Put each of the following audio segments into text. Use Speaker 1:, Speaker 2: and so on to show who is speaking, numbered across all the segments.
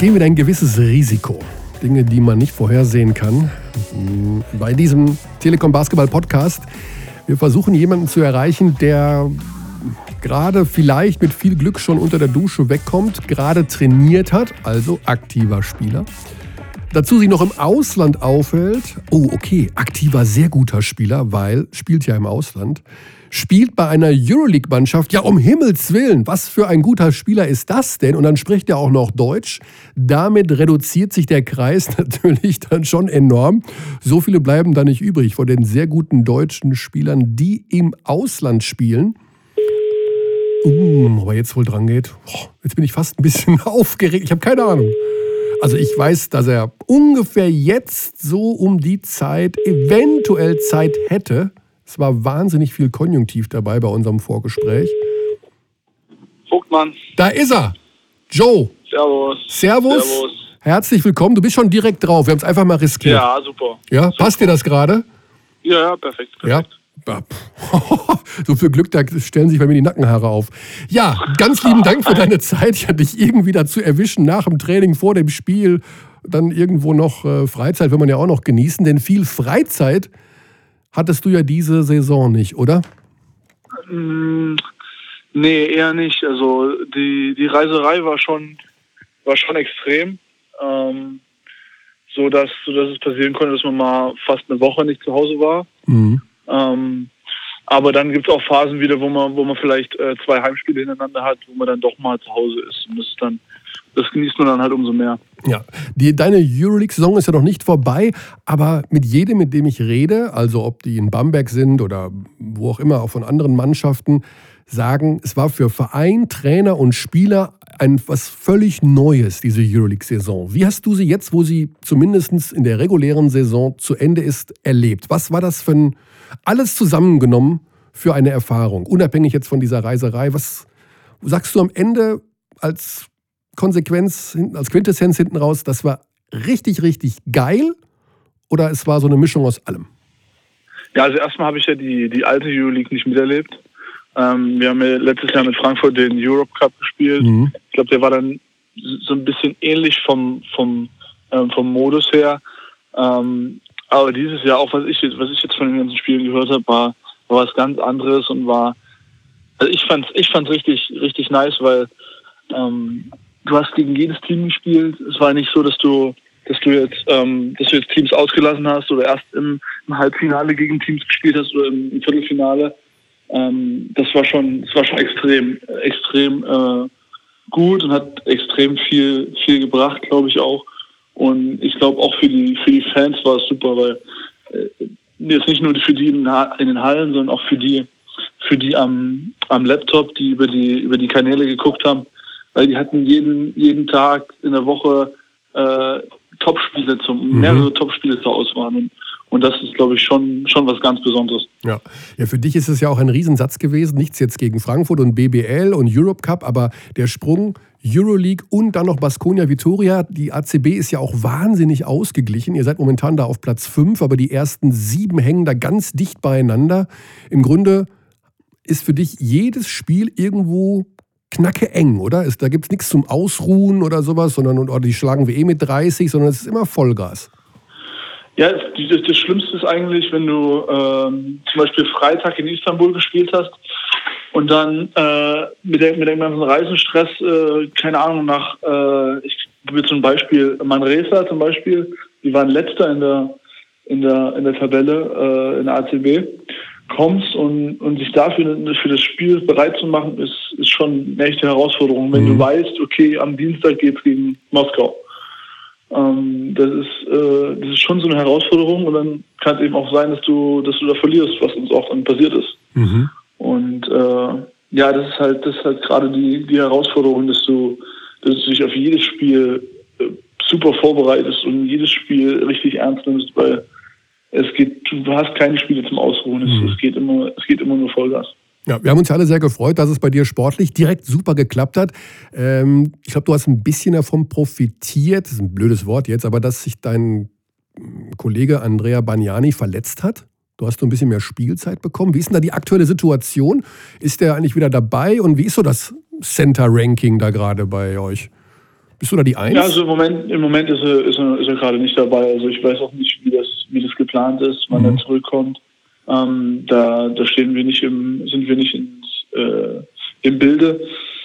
Speaker 1: gehen wir ein gewisses Risiko. Dinge, die man nicht vorhersehen kann. Bei diesem Telekom Basketball Podcast. Wir versuchen jemanden zu erreichen, der gerade vielleicht mit viel Glück schon unter der Dusche wegkommt, gerade trainiert hat, also aktiver Spieler. Dazu sich noch im Ausland aufhält. Oh, okay, aktiver, sehr guter Spieler, weil spielt ja im Ausland spielt bei einer Euroleague-Mannschaft. Ja, um Himmels Willen, was für ein guter Spieler ist das denn? Und dann spricht er auch noch Deutsch. Damit reduziert sich der Kreis natürlich dann schon enorm. So viele bleiben da nicht übrig von den sehr guten deutschen Spielern, die im Ausland spielen. Uh, aber jetzt wohl dran geht. Jetzt bin ich fast ein bisschen aufgeregt. Ich habe keine Ahnung. Also ich weiß, dass er ungefähr jetzt so um die Zeit eventuell Zeit hätte, es war wahnsinnig viel Konjunktiv dabei bei unserem Vorgespräch.
Speaker 2: Vogtmann.
Speaker 1: Da ist er. Joe.
Speaker 2: Servus.
Speaker 1: Servus. Servus. Herzlich willkommen. Du bist schon direkt drauf. Wir haben es einfach mal riskiert.
Speaker 2: Ja, super.
Speaker 1: Ja,
Speaker 2: super.
Speaker 1: passt dir das gerade?
Speaker 2: Ja, ja, perfekt, perfekt.
Speaker 1: Ja. so viel Glück, da stellen sich bei mir die Nackenhaare auf. Ja, ganz lieben Dank für deine Zeit. Ich hatte dich irgendwie dazu erwischen, nach dem Training, vor dem Spiel, dann irgendwo noch äh, Freizeit will man ja auch noch genießen, denn viel Freizeit hattest du ja diese Saison nicht, oder?
Speaker 2: Mm, nee, eher nicht. Also die, die Reiserei war schon, war schon extrem. Ähm, so dass, so dass es passieren konnte, dass man mal fast eine Woche nicht zu Hause war. Mhm. Ähm, aber dann gibt es auch Phasen wieder, wo man, wo man vielleicht äh, zwei Heimspiele hintereinander hat, wo man dann doch mal zu Hause ist. Und das ist dann das genießt man dann halt umso mehr.
Speaker 1: Ja, die, deine Euroleague-Saison ist ja noch nicht vorbei, aber mit jedem, mit dem ich rede, also ob die in Bamberg sind oder wo auch immer, auch von anderen Mannschaften, sagen, es war für Verein, Trainer und Spieler ein was völlig Neues, diese Euroleague-Saison. Wie hast du sie jetzt, wo sie zumindest in der regulären Saison zu Ende ist, erlebt? Was war das für ein, alles zusammengenommen für eine Erfahrung, unabhängig jetzt von dieser Reiserei? Was sagst du am Ende als Konsequenz, als Quintessenz hinten raus, das war richtig, richtig geil oder es war so eine Mischung aus allem?
Speaker 2: Ja, also erstmal habe ich ja die, die alte Euroleague nicht miterlebt. Ähm, wir haben ja letztes Jahr mit Frankfurt den Europe Cup gespielt. Mhm. Ich glaube, der war dann so ein bisschen ähnlich vom, vom, ähm, vom Modus her. Ähm, aber dieses Jahr, auch was ich, was ich jetzt von den ganzen Spielen gehört habe, war, war was ganz anderes und war, also ich fand's, ich fand's richtig, richtig nice, weil ähm, du hast gegen jedes Team gespielt. Es war nicht so, dass du, dass du jetzt, ähm, dass du jetzt Teams ausgelassen hast oder erst im, im Halbfinale gegen Teams gespielt hast oder im, im Viertelfinale. Ähm, das war schon, das war schon extrem, extrem äh, gut und hat extrem viel, viel gebracht, glaube ich auch. Und ich glaube auch für die, für die Fans war es super, weil äh, jetzt nicht nur für die in, in den Hallen, sondern auch für die, für die am, am Laptop, die über die, über die Kanäle geguckt haben weil die hatten jeden, jeden Tag in der Woche äh, Topspiele zum, mhm. mehrere Topspiele zur Auswahl. Und, und das ist, glaube ich, schon, schon was ganz Besonderes.
Speaker 1: Ja. ja, für dich ist es ja auch ein Riesensatz gewesen. Nichts jetzt gegen Frankfurt und BBL und Europe Cup, aber der Sprung Euroleague und dann noch Baskonia Vitoria. Die ACB ist ja auch wahnsinnig ausgeglichen. Ihr seid momentan da auf Platz 5, aber die ersten sieben hängen da ganz dicht beieinander. Im Grunde ist für dich jedes Spiel irgendwo knacke eng, oder? da gibt es nichts zum Ausruhen oder sowas, sondern oder die schlagen wir eh mit 30, sondern es ist immer Vollgas.
Speaker 2: Ja, das, das Schlimmste ist eigentlich, wenn du ähm, zum Beispiel Freitag in Istanbul gespielt hast und dann äh, mit, der, mit dem ganzen Reisenstress, äh, keine Ahnung, nach, äh, ich gebe zum Beispiel Manresa zum Beispiel, die waren letzter in der, in der, in der Tabelle äh, in der ACB kommst und, und sich dafür für das Spiel bereit zu machen, ist, ist schon eine echte Herausforderung. Wenn mhm. du weißt, okay, am Dienstag geht's gegen Moskau. Ähm, das ist äh, das ist schon so eine Herausforderung und dann kann es eben auch sein, dass du dass du da verlierst, was uns auch dann passiert ist. Mhm. Und äh, ja, das ist halt das ist halt gerade die die Herausforderung, dass du dass du dich auf jedes Spiel äh, super vorbereitest und jedes Spiel richtig ernst nimmst, weil es geht, du hast keine Spiele zum Ausruhen. Es, mhm. es, geht, immer, es geht immer nur Vollgas.
Speaker 1: Ja, wir haben uns alle sehr gefreut, dass es bei dir sportlich direkt super geklappt hat. Ähm, ich glaube, du hast ein bisschen davon profitiert, das ist ein blödes Wort jetzt, aber dass sich dein Kollege Andrea Bagnani verletzt hat. Du hast so ein bisschen mehr Spielzeit bekommen. Wie ist denn da die aktuelle Situation? Ist der eigentlich wieder dabei und wie ist so das Center-Ranking da gerade bei euch? Bist du da die Eins?
Speaker 2: Ja, also im Moment, im Moment ist, er, ist, er, ist er gerade nicht dabei. Also ich weiß auch nicht, wie das, wie das geplant ist, wann mhm. er zurückkommt. Ähm, da, da stehen wir nicht im, sind wir nicht ins, äh, im Bilde.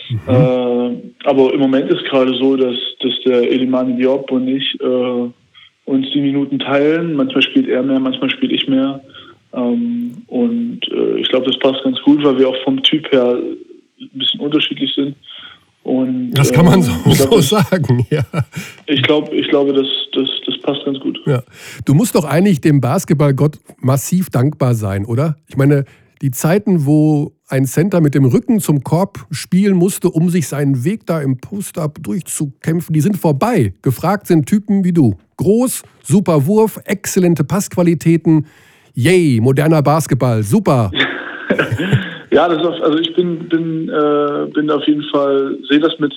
Speaker 2: Mhm. Äh, aber im Moment ist gerade so, dass, dass der Elimani Diop und ich äh, uns die Minuten teilen. Manchmal spielt er mehr, manchmal spiele ich mehr. Ähm, und äh, ich glaube, das passt ganz gut, weil wir auch vom Typ her ein bisschen unterschiedlich sind. Und,
Speaker 1: das kann man äh, so, glaub, so sagen, ja.
Speaker 2: Ich glaube, ich glaube das, das, das passt ganz gut.
Speaker 1: Ja. Du musst doch eigentlich dem Basketballgott massiv dankbar sein, oder? Ich meine, die Zeiten, wo ein Center mit dem Rücken zum Korb spielen musste, um sich seinen Weg da im Post-Up durchzukämpfen, die sind vorbei. Gefragt sind Typen wie du. Groß, super Wurf, exzellente Passqualitäten. Yay, moderner Basketball, super.
Speaker 2: ja, das ist, also ich bin, bin, äh, bin auf jeden Fall, sehe das mit,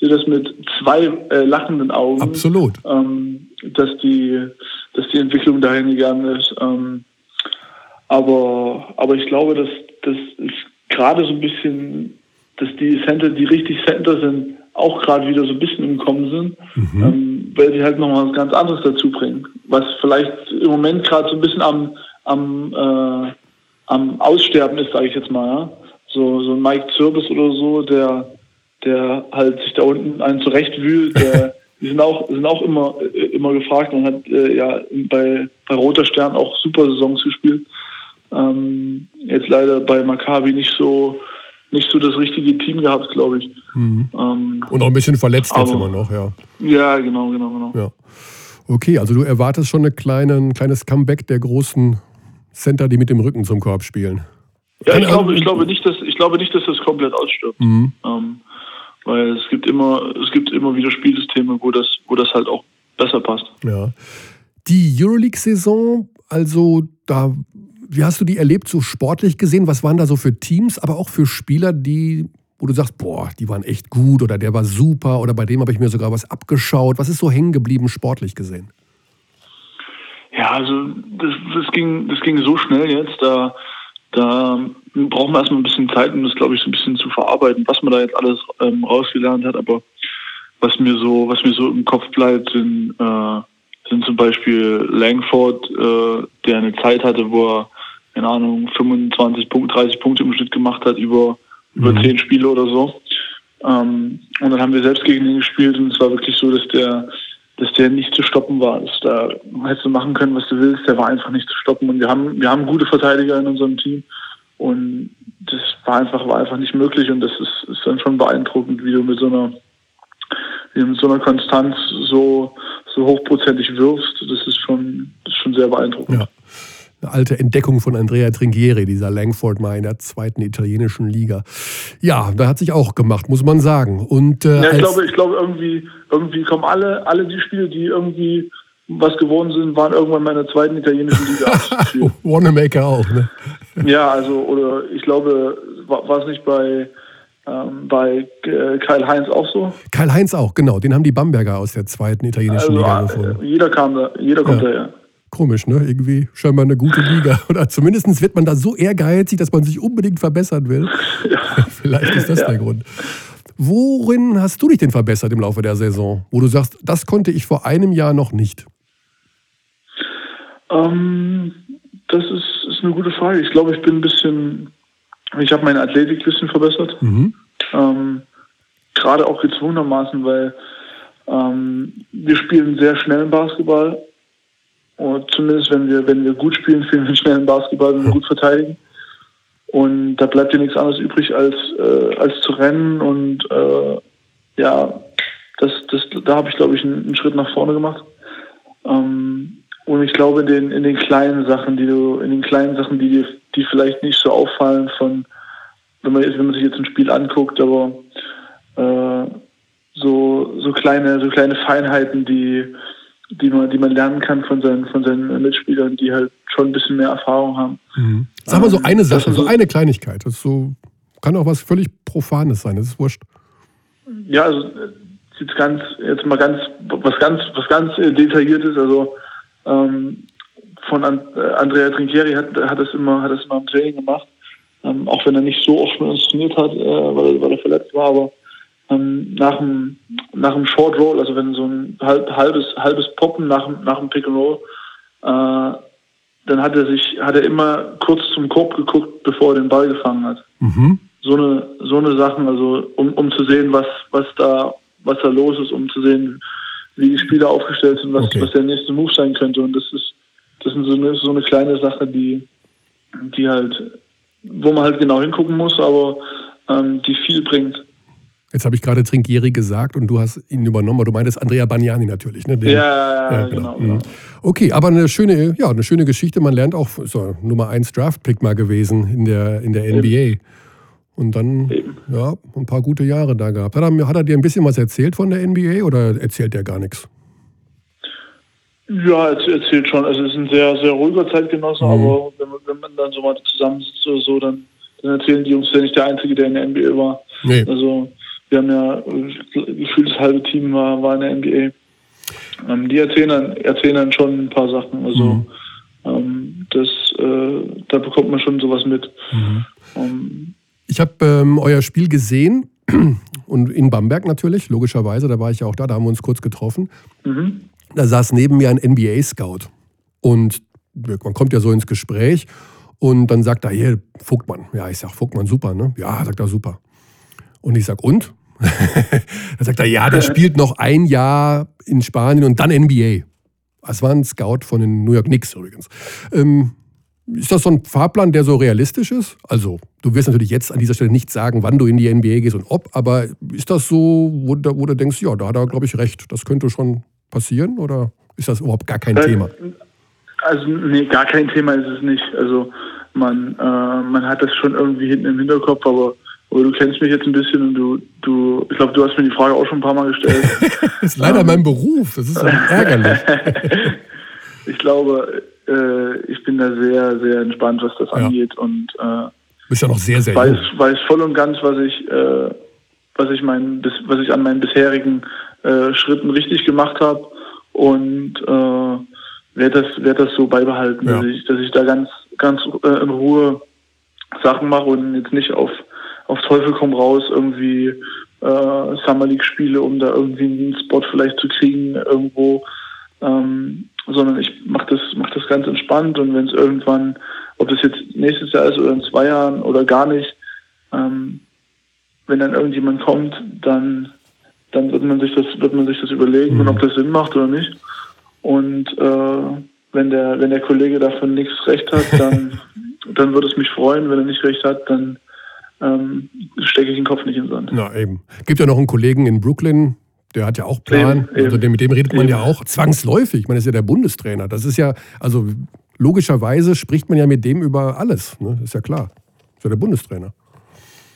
Speaker 2: sehe das mit zwei äh, lachenden Augen.
Speaker 1: Absolut.
Speaker 2: Ähm, dass die, dass die Entwicklung dahin gegangen ist. Ähm, aber, aber ich glaube, dass, dass es gerade so ein bisschen, dass die Center, die richtig Center sind, auch gerade wieder so ein bisschen im Kommen sind, mhm. ähm, weil die halt nochmal was ganz anderes dazu bringen. Was vielleicht im Moment gerade so ein bisschen am, am, äh, am Aussterben ist, sage ich jetzt mal. Ja? So, so ein Mike Zirbis oder so, der, der halt sich da unten einen zurechtwühlt, der die sind auch, sind auch immer, immer gefragt und hat äh, ja bei, bei Roter Stern auch super Saisons gespielt. Ähm, jetzt leider bei Maccabi nicht so nicht so das richtige Team gehabt, glaube ich.
Speaker 1: Mhm. Ähm, Und auch ein bisschen verletzt aber, jetzt immer noch, ja.
Speaker 2: Ja, genau, genau, genau.
Speaker 1: Ja. Okay, also du erwartest schon eine kleine, ein kleines Comeback der großen Center, die mit dem Rücken zum Korb spielen.
Speaker 2: Ja, ich glaube, ich glaube nicht, dass ich glaube nicht, dass das komplett ausstirbt. Mhm. Ähm, weil es gibt immer, es gibt immer wieder Spielsysteme, wo das, wo das halt auch besser passt.
Speaker 1: Ja. Die Euroleague-Saison, also da wie hast du die erlebt, so sportlich gesehen? Was waren da so für Teams, aber auch für Spieler, die, wo du sagst, boah, die waren echt gut oder der war super oder bei dem habe ich mir sogar was abgeschaut? Was ist so hängen geblieben, sportlich gesehen?
Speaker 2: Ja, also das, das, ging, das ging so schnell jetzt. Da, da brauchen wir erstmal ein bisschen Zeit, um das, glaube ich, so ein bisschen zu verarbeiten, was man da jetzt alles ähm, rausgelernt hat. Aber was mir so, was mir so im Kopf bleibt, sind, äh, sind zum Beispiel Langford, äh, der eine Zeit hatte, wo er keine Ahnung, 25 Punkte, 30 Punkte im Schnitt gemacht hat über, mhm. über 10 Spiele oder so. Ähm, und dann haben wir selbst gegen ihn gespielt und es war wirklich so, dass der, dass der nicht zu stoppen war. Dass da hättest du machen können, was du willst, der war einfach nicht zu stoppen. Und wir haben, wir haben gute Verteidiger in unserem Team. Und das war einfach, war einfach nicht möglich. Und das ist, ist dann schon beeindruckend, wie du mit so einer, wie du mit so einer Konstanz so, so hochprozentig wirfst. Das ist schon, das ist schon sehr beeindruckend.
Speaker 1: Ja eine alte Entdeckung von Andrea Trinchieri, dieser Langford mal in der zweiten italienischen Liga. Ja, da hat sich auch gemacht, muss man sagen. Und,
Speaker 2: äh, ja, ich glaube, ich glaube irgendwie, irgendwie kommen alle, alle die Spiele, die irgendwie was geworden sind, waren irgendwann in meiner zweiten italienischen Liga.
Speaker 1: Wanamaker auch, ne?
Speaker 2: Ja, also, oder ich glaube, war, es nicht bei, ähm, bei äh, Kyle Heinz auch so?
Speaker 1: Kyle Heinz auch, genau. Den haben die Bamberger aus der zweiten italienischen also, Liga gefunden.
Speaker 2: Jeder kam da, jeder kommt ja. daher.
Speaker 1: Komisch, ne? Irgendwie scheinbar eine gute Liga. Oder zumindest wird man da so ehrgeizig, dass man sich unbedingt verbessern will. Ja. Vielleicht ist das ja. der Grund. Worin hast du dich denn verbessert im Laufe der Saison, wo du sagst, das konnte ich vor einem Jahr noch nicht?
Speaker 2: Ähm, das ist, ist, eine gute Frage. Ich glaube, ich bin ein bisschen, ich habe meine Athletik ein bisschen verbessert. Mhm. Ähm, Gerade auch gezwungenermaßen, weil ähm, wir spielen sehr schnell im Basketball und zumindest wenn wir, wenn wir gut spielen, spielen wir schnell im Basketball und gut verteidigen. Und da bleibt ja nichts anderes übrig, als, äh, als zu rennen. Und äh, ja, das, das, da habe ich, glaube ich, einen, einen, Schritt nach vorne gemacht. Ähm, und ich glaube, in den, in den kleinen Sachen, die du, in den kleinen Sachen, die die vielleicht nicht so auffallen von, wenn man, wenn man sich jetzt ein Spiel anguckt, aber äh, so, so kleine, so kleine Feinheiten, die, die man, die man lernen kann von seinen, von seinen Mitspielern, die halt schon ein bisschen mehr Erfahrung haben.
Speaker 1: Mhm. Sag mal so ähm, eine Sache, so eine Kleinigkeit. Das so, kann auch was völlig Profanes sein, das ist wurscht.
Speaker 2: Ja, also jetzt ganz, jetzt mal ganz, was ganz, was ganz äh, detailliertes, also ähm, von äh, Andrea Trinchieri hat, hat das immer, hat das immer im Training gemacht, ähm, auch wenn er nicht so oft mit uns trainiert hat, äh, weil, weil er verletzt war, aber ähm, nach dem nach dem Short Roll, also wenn so ein halb, halbes halbes Poppen nach nach dem Pick and Roll, äh, dann hat er sich hat er immer kurz zum Korb geguckt, bevor er den Ball gefangen hat. Mhm. So eine so eine Sachen, also um, um zu sehen, was was da was da los ist, um zu sehen, wie die Spieler aufgestellt sind, was okay. was der nächste Move sein könnte und das ist das ist so eine, so eine kleine Sache, die die halt wo man halt genau hingucken muss, aber ähm, die viel bringt.
Speaker 1: Jetzt habe ich gerade Trinkieri gesagt und du hast ihn übernommen, aber du meintest Andrea Bagnani natürlich, ne?
Speaker 2: Den, ja, ja, genau. genau.
Speaker 1: Mhm. Okay, aber eine schöne, ja, eine schöne Geschichte. Man lernt auch, so Nummer 1 Draft-Pick mal gewesen in der, in der NBA. Und dann, Eben. ja, ein paar gute Jahre da gehabt. Hat er, hat er dir ein bisschen was erzählt von der NBA oder erzählt er gar nichts?
Speaker 2: Ja, er erzählt schon. Also es ist ein sehr, sehr ruhiger Zeitgenosse, mhm. aber wenn, wenn, man dann so mal zusammensitzt oder so, dann, dann erzählen die Jungs, der nicht der Einzige, der in der NBA war. Nee. Also wir haben ja gefühlt das halbe Team war, war in der NBA. Ähm, die erzählen dann, erzählen dann schon ein paar Sachen. Also mhm. ähm, das, äh, da bekommt man schon sowas mit. Mhm.
Speaker 1: Ähm, ich habe ähm, euer Spiel gesehen und in Bamberg natürlich, logischerweise, da war ich ja auch da, da haben wir uns kurz getroffen. Mhm. Da saß neben mir ein NBA-Scout und man kommt ja so ins Gespräch und dann sagt er, hier, Vogtmann. Ja, ich sag, Vogtmann, super, ne? Ja, sagt er, super. Und ich sag, und? Dann sagt er, ja, der spielt noch ein Jahr in Spanien und dann NBA. Das war ein Scout von den New York Knicks übrigens. Ähm, ist das so ein Fahrplan, der so realistisch ist? Also, du wirst natürlich jetzt an dieser Stelle nicht sagen, wann du in die NBA gehst und ob, aber ist das so, wo, wo du denkst, ja, da hat er, glaube ich, recht. Das könnte schon passieren oder ist das überhaupt gar kein äh, Thema?
Speaker 2: Also, nee, gar kein Thema ist es nicht. Also, man, äh, man hat das schon irgendwie hinten im Hinterkopf, aber aber du kennst mich jetzt ein bisschen und du, du ich glaube, du hast mir die Frage auch schon ein paar Mal gestellt.
Speaker 1: das ist leider ähm, mein Beruf, das ist ärgerlich.
Speaker 2: ich glaube, äh, ich bin da sehr, sehr entspannt, was das ja. angeht und äh,
Speaker 1: bist ja noch sehr, sehr
Speaker 2: weiß, jung. weiß voll und ganz, was ich, äh, was ich mein, was ich an meinen bisherigen äh, Schritten richtig gemacht habe und äh, werde das, werd das so beibehalten, ja. dass, ich, dass ich da ganz, ganz äh, in Ruhe Sachen mache und jetzt nicht auf auf Teufel komm raus irgendwie äh, Summer League spiele, um da irgendwie einen Spot vielleicht zu kriegen irgendwo, ähm, sondern ich mache das, mach das ganz entspannt und wenn es irgendwann, ob das jetzt nächstes Jahr ist oder in zwei Jahren oder gar nicht, ähm, wenn dann irgendjemand kommt, dann dann wird man sich das wird man sich das überlegen mhm. und ob das Sinn macht oder nicht. Und äh, wenn der wenn der Kollege davon nichts recht hat, dann dann würde es mich freuen. Wenn er nicht recht hat, dann ähm, stecke ich den Kopf nicht in den Sand.
Speaker 1: Na eben. Gibt ja noch einen Kollegen in Brooklyn, der hat ja auch Plan. Eben, also mit dem redet man eben. ja auch zwangsläufig. Das ist ja der Bundestrainer. Das ist ja, also logischerweise spricht man ja mit dem über alles. Ne? Ist ja klar. Ist ja der Bundestrainer.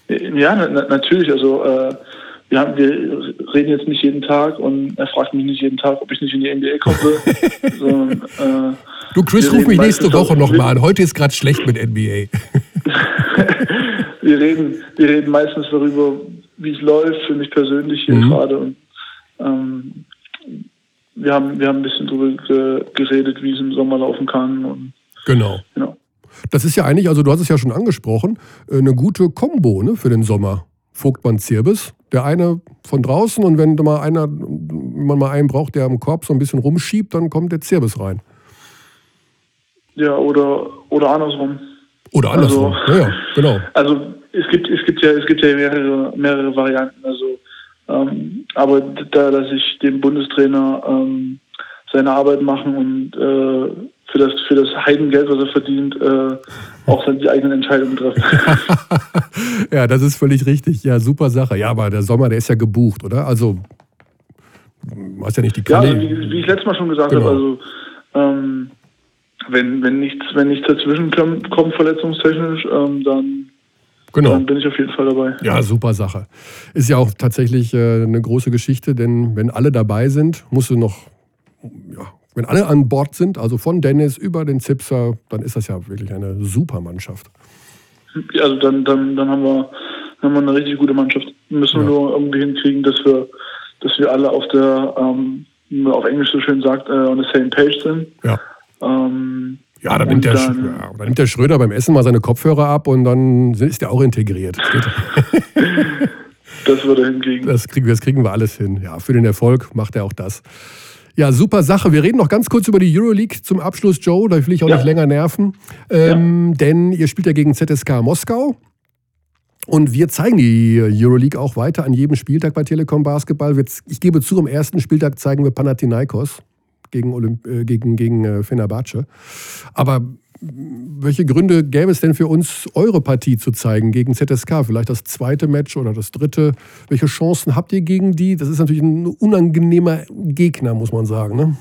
Speaker 2: Ja, na, natürlich. Also äh, wir, haben, wir reden jetzt nicht jeden Tag und er fragt mich nicht jeden Tag, ob ich nicht in die NBA komme.
Speaker 1: so, äh, du, Chris, ruf mich nächste Woche nochmal an. Heute ist gerade schlecht mit NBA.
Speaker 2: wir reden, wir reden meistens darüber, wie es läuft, für mich persönlich hier mhm. gerade. Und ähm, wir haben, wir haben ein bisschen darüber geredet, wie es im Sommer laufen kann. Und,
Speaker 1: genau. genau. Das ist ja eigentlich, also du hast es ja schon angesprochen, äh, eine gute Kombo ne, für den Sommer. Vogtmann Zirbis. Der eine von draußen und wenn mal einer, wenn man mal einen braucht, der am Korb so ein bisschen rumschiebt, dann kommt der Zirbis rein.
Speaker 2: Ja, oder, oder andersrum.
Speaker 1: Oder andersrum. Also, ja, ja, genau.
Speaker 2: Also es gibt, es gibt ja, es gibt ja mehrere, mehrere Varianten. Also, ähm, aber da lasse ich dem Bundestrainer ähm, seine Arbeit machen und äh, für das, für das Heidengeld, was er verdient, äh, auch dann die eigenen Entscheidungen treffen.
Speaker 1: ja, das ist völlig richtig. Ja, super Sache. Ja, aber der Sommer, der ist ja gebucht, oder? Also, hast ja nicht die
Speaker 2: Kanäle. Ja, wie, wie, ich letztes Mal schon gesagt genau. habe, also ähm, wenn, wenn nichts, wenn nichts dazwischen kommt, verletzungstechnisch, ähm, dann, genau. dann bin ich auf jeden Fall dabei.
Speaker 1: Ja, super Sache. Ist ja auch tatsächlich äh, eine große Geschichte, denn wenn alle dabei sind, musst du noch, ja, wenn alle an Bord sind, also von Dennis über den Zipser, dann ist das ja wirklich eine super Mannschaft.
Speaker 2: Also dann, dann, dann haben wir, haben wir eine richtig gute Mannschaft. Müssen wir nur irgendwie hinkriegen, dass wir, dass wir alle auf der, ähm, wie man auf Englisch so schön sagt, äh, on the same page sind.
Speaker 1: Ja. Ähm, ja, dann nimmt, der, dann, ja, dann nimmt der Schröder beim Essen mal seine Kopfhörer ab und dann ist der auch integriert.
Speaker 2: Das würde hinkriegen.
Speaker 1: Das kriegen, das kriegen wir alles hin. Ja, für den Erfolg macht er auch das. Ja, super Sache. Wir reden noch ganz kurz über die Euroleague zum Abschluss, Joe. Da will ich auch ja. nicht länger nerven. Ähm, ja. Denn ihr spielt ja gegen ZSK Moskau. Und wir zeigen die Euroleague auch weiter an jedem Spieltag bei Telekom Basketball. Ich gebe zu, am ersten Spieltag zeigen wir Panathinaikos gegen, Olymp äh, gegen, gegen äh, Fenerbahce. Aber welche Gründe gäbe es denn für uns, eure Partie zu zeigen gegen ZSK? Vielleicht das zweite Match oder das dritte? Welche Chancen habt ihr gegen die? Das ist natürlich ein unangenehmer Gegner, muss man sagen. Ne?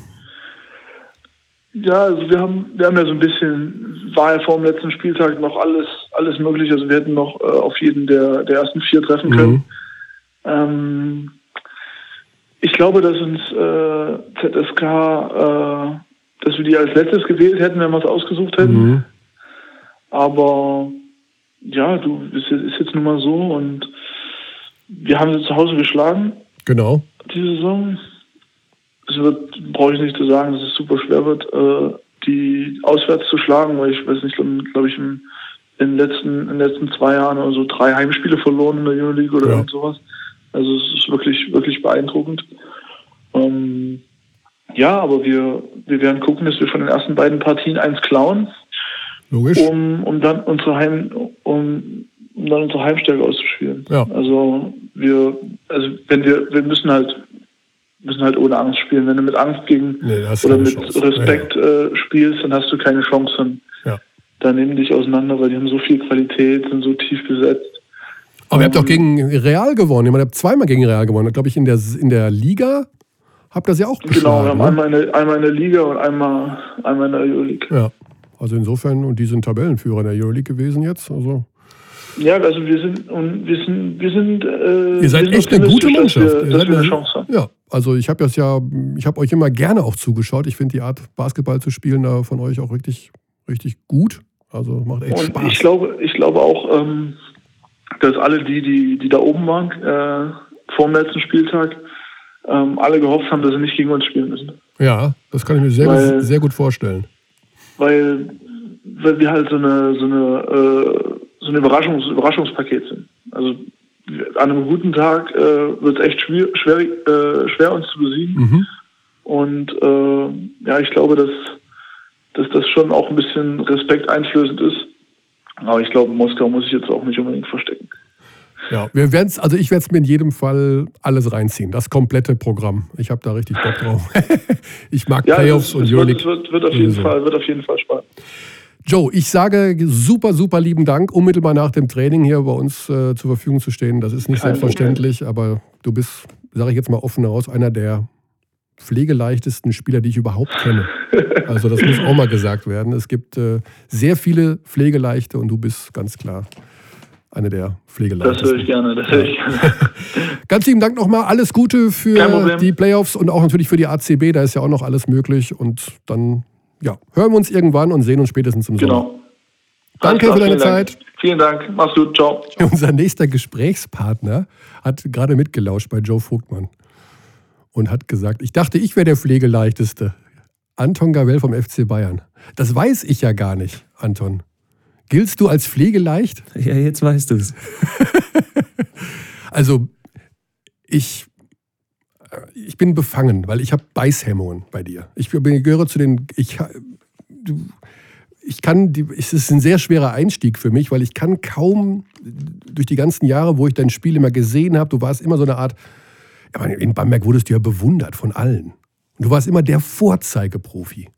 Speaker 2: Ja, also wir haben, wir haben ja so ein bisschen, war ja vor dem letzten Spieltag noch alles, alles möglich. Also wir hätten noch äh, auf jeden der, der ersten vier treffen können. Mhm. Ähm, ich glaube, dass uns äh, ZSK, äh, dass wir die als letztes gewählt hätten, wenn wir es ausgesucht hätten. Mhm. Aber ja, du ist, ist jetzt nun mal so und wir haben sie zu Hause geschlagen.
Speaker 1: Genau.
Speaker 2: Diese Saison es wird, brauche ich nicht zu sagen, dass es super schwer wird, äh, die auswärts zu schlagen, weil ich weiß nicht, glaube glaub ich, in, in, den letzten, in den letzten zwei Jahren oder so drei Heimspiele verloren in der Euroleague oder ja. sowas. Also es ist wirklich, wirklich beeindruckend. Ähm, ja, aber wir, wir werden gucken, dass wir von den ersten beiden Partien eins klauen. Logisch. Um, um dann unsere Heim, um, um dann unsere Heimstärke auszuspielen. Ja. Also wir, also wenn wir, wir müssen halt müssen halt ohne Angst spielen. Wenn du mit Angst gegen nee, oder mit Chance. Respekt ja, ja. Äh, spielst, dann hast du keine Chance. Dann, ja. dann nehmen dich auseinander, weil die haben so viel Qualität, sind so tief besetzt.
Speaker 1: Aber ihr habt doch gegen Real gewonnen. ihr habt zweimal gegen Real gewonnen. Glaube ich, in der, in der Liga habt ihr das ja auch geschlagen.
Speaker 2: Genau, wir haben ne? einmal, in der, einmal in der Liga und einmal, einmal in der Euroleague.
Speaker 1: Ja, also insofern, und die sind Tabellenführer in der Euroleague gewesen jetzt. Also
Speaker 2: ja, also wir sind und wir sind wir sind
Speaker 1: äh, Ihr seid echt eine gute Mannschaft. Dass wir, dass wir eine Chance haben. Ja, also ich habe das ja, ich habe euch immer gerne auch zugeschaut. Ich finde die Art Basketball zu spielen da von euch auch richtig richtig gut. Also macht echt und Spaß.
Speaker 2: Ich glaube, ich glaube auch, ähm, dass alle die, die die da oben waren äh, vor dem letzten Spieltag, ähm, alle gehofft haben, dass sie nicht gegen uns spielen müssen.
Speaker 1: Ja, das kann ich mir sehr, weil, sehr gut vorstellen.
Speaker 2: Weil, weil wir halt so eine so eine äh, so ein Überraschungs Überraschungspaket sind. Also an einem guten Tag äh, wird es echt schwer, schwer, äh, schwer, uns zu besiegen. Mhm. Und äh, ja, ich glaube, dass, dass das schon auch ein bisschen Respekt einflößend ist. Aber ich glaube, Moskau muss ich jetzt auch nicht unbedingt verstecken.
Speaker 1: Ja, wir werden's, also ich werde es mir in jedem Fall alles reinziehen, das komplette Programm. Ich habe da richtig Bock drauf. ich mag ja, Playoffs es, und Euroleague.
Speaker 2: Es wird, wird, auf jeden Fall, wird auf jeden Fall spannend.
Speaker 1: Joe, ich sage super, super lieben Dank, unmittelbar nach dem Training hier bei uns äh, zur Verfügung zu stehen. Das ist nicht Kein selbstverständlich, Problem. aber du bist, sage ich jetzt mal offen heraus, einer der pflegeleichtesten Spieler, die ich überhaupt kenne. Also das muss auch mal gesagt werden. Es gibt äh, sehr viele Pflegeleichte und du bist ganz klar eine der Pflegeleichtesten.
Speaker 2: Das höre ich gerne, das höre ich gerne.
Speaker 1: Ganz lieben Dank nochmal. Alles Gute für die Playoffs und auch natürlich für die ACB. Da ist ja auch noch alles möglich. Und dann ja, hören wir uns irgendwann und sehen uns spätestens im genau. Sommer. Danke klar, für deine Zeit.
Speaker 2: Dank. Vielen Dank. Mach's gut. Ciao.
Speaker 1: Unser nächster Gesprächspartner hat gerade mitgelauscht bei Joe Vogtmann und hat gesagt, ich dachte, ich wäre der Pflegeleichteste. Anton Gavell vom FC Bayern. Das weiß ich ja gar nicht, Anton. Giltst du als pflegeleicht?
Speaker 3: Ja, jetzt weißt du es.
Speaker 1: also, ich ich bin befangen, weil ich habe Beißhemmungen bei dir. Ich gehöre zu den, ich, ich kann, die, es ist ein sehr schwerer Einstieg für mich, weil ich kann kaum durch die ganzen Jahre, wo ich dein Spiel immer gesehen habe, du warst immer so eine Art, in Bamberg wurdest du ja bewundert von allen. Und du warst immer der Vorzeigeprofi.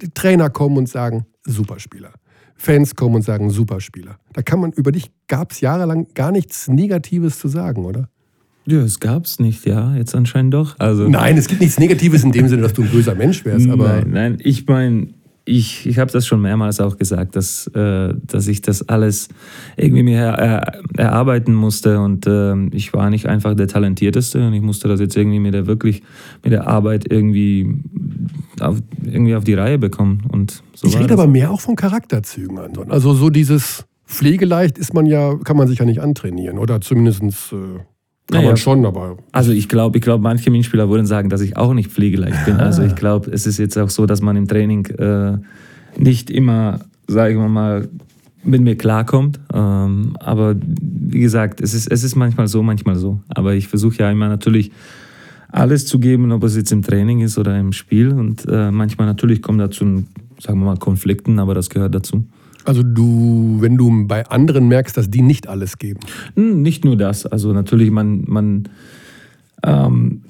Speaker 1: Die Trainer kommen und sagen, Superspieler. Fans kommen und sagen, Superspieler. Da kann man über dich, gab es jahrelang gar nichts Negatives zu sagen, oder?
Speaker 3: Ja, es gab es nicht, ja, jetzt anscheinend doch.
Speaker 1: Also, nein, es gibt nichts Negatives in dem Sinne, dass du ein böser Mensch wärst. Aber
Speaker 3: nein, nein, ich meine, ich, ich habe das schon mehrmals auch gesagt, dass, äh, dass ich das alles irgendwie mir er, erarbeiten musste und äh, ich war nicht einfach der Talentierteste und ich musste das jetzt irgendwie mit der wirklich mit der Arbeit irgendwie auf, irgendwie auf die Reihe bekommen. Und
Speaker 1: so ich rede aber mehr auch von Charakterzügen, Anton. Also so dieses Pflegeleicht ist man ja, kann man sich ja nicht antrainieren oder zumindest äh, kann naja, man schon, aber.
Speaker 3: Also ich glaube, ich glaube, manche Mitspieler würden sagen, dass ich auch nicht pflegeleicht bin. Also ich glaube, es ist jetzt auch so, dass man im Training äh, nicht immer, sagen wir mal, mit mir klarkommt. Ähm, aber wie gesagt, es ist, es ist manchmal so, manchmal so. Aber ich versuche ja immer natürlich alles zu geben, ob es jetzt im Training ist oder im Spiel. Und äh, manchmal natürlich kommt dazu, sagen wir mal, Konflikten, aber das gehört dazu.
Speaker 1: Also du, wenn du bei anderen merkst, dass die nicht alles geben.
Speaker 3: Hm, nicht nur das. Also natürlich, man, man, ähm,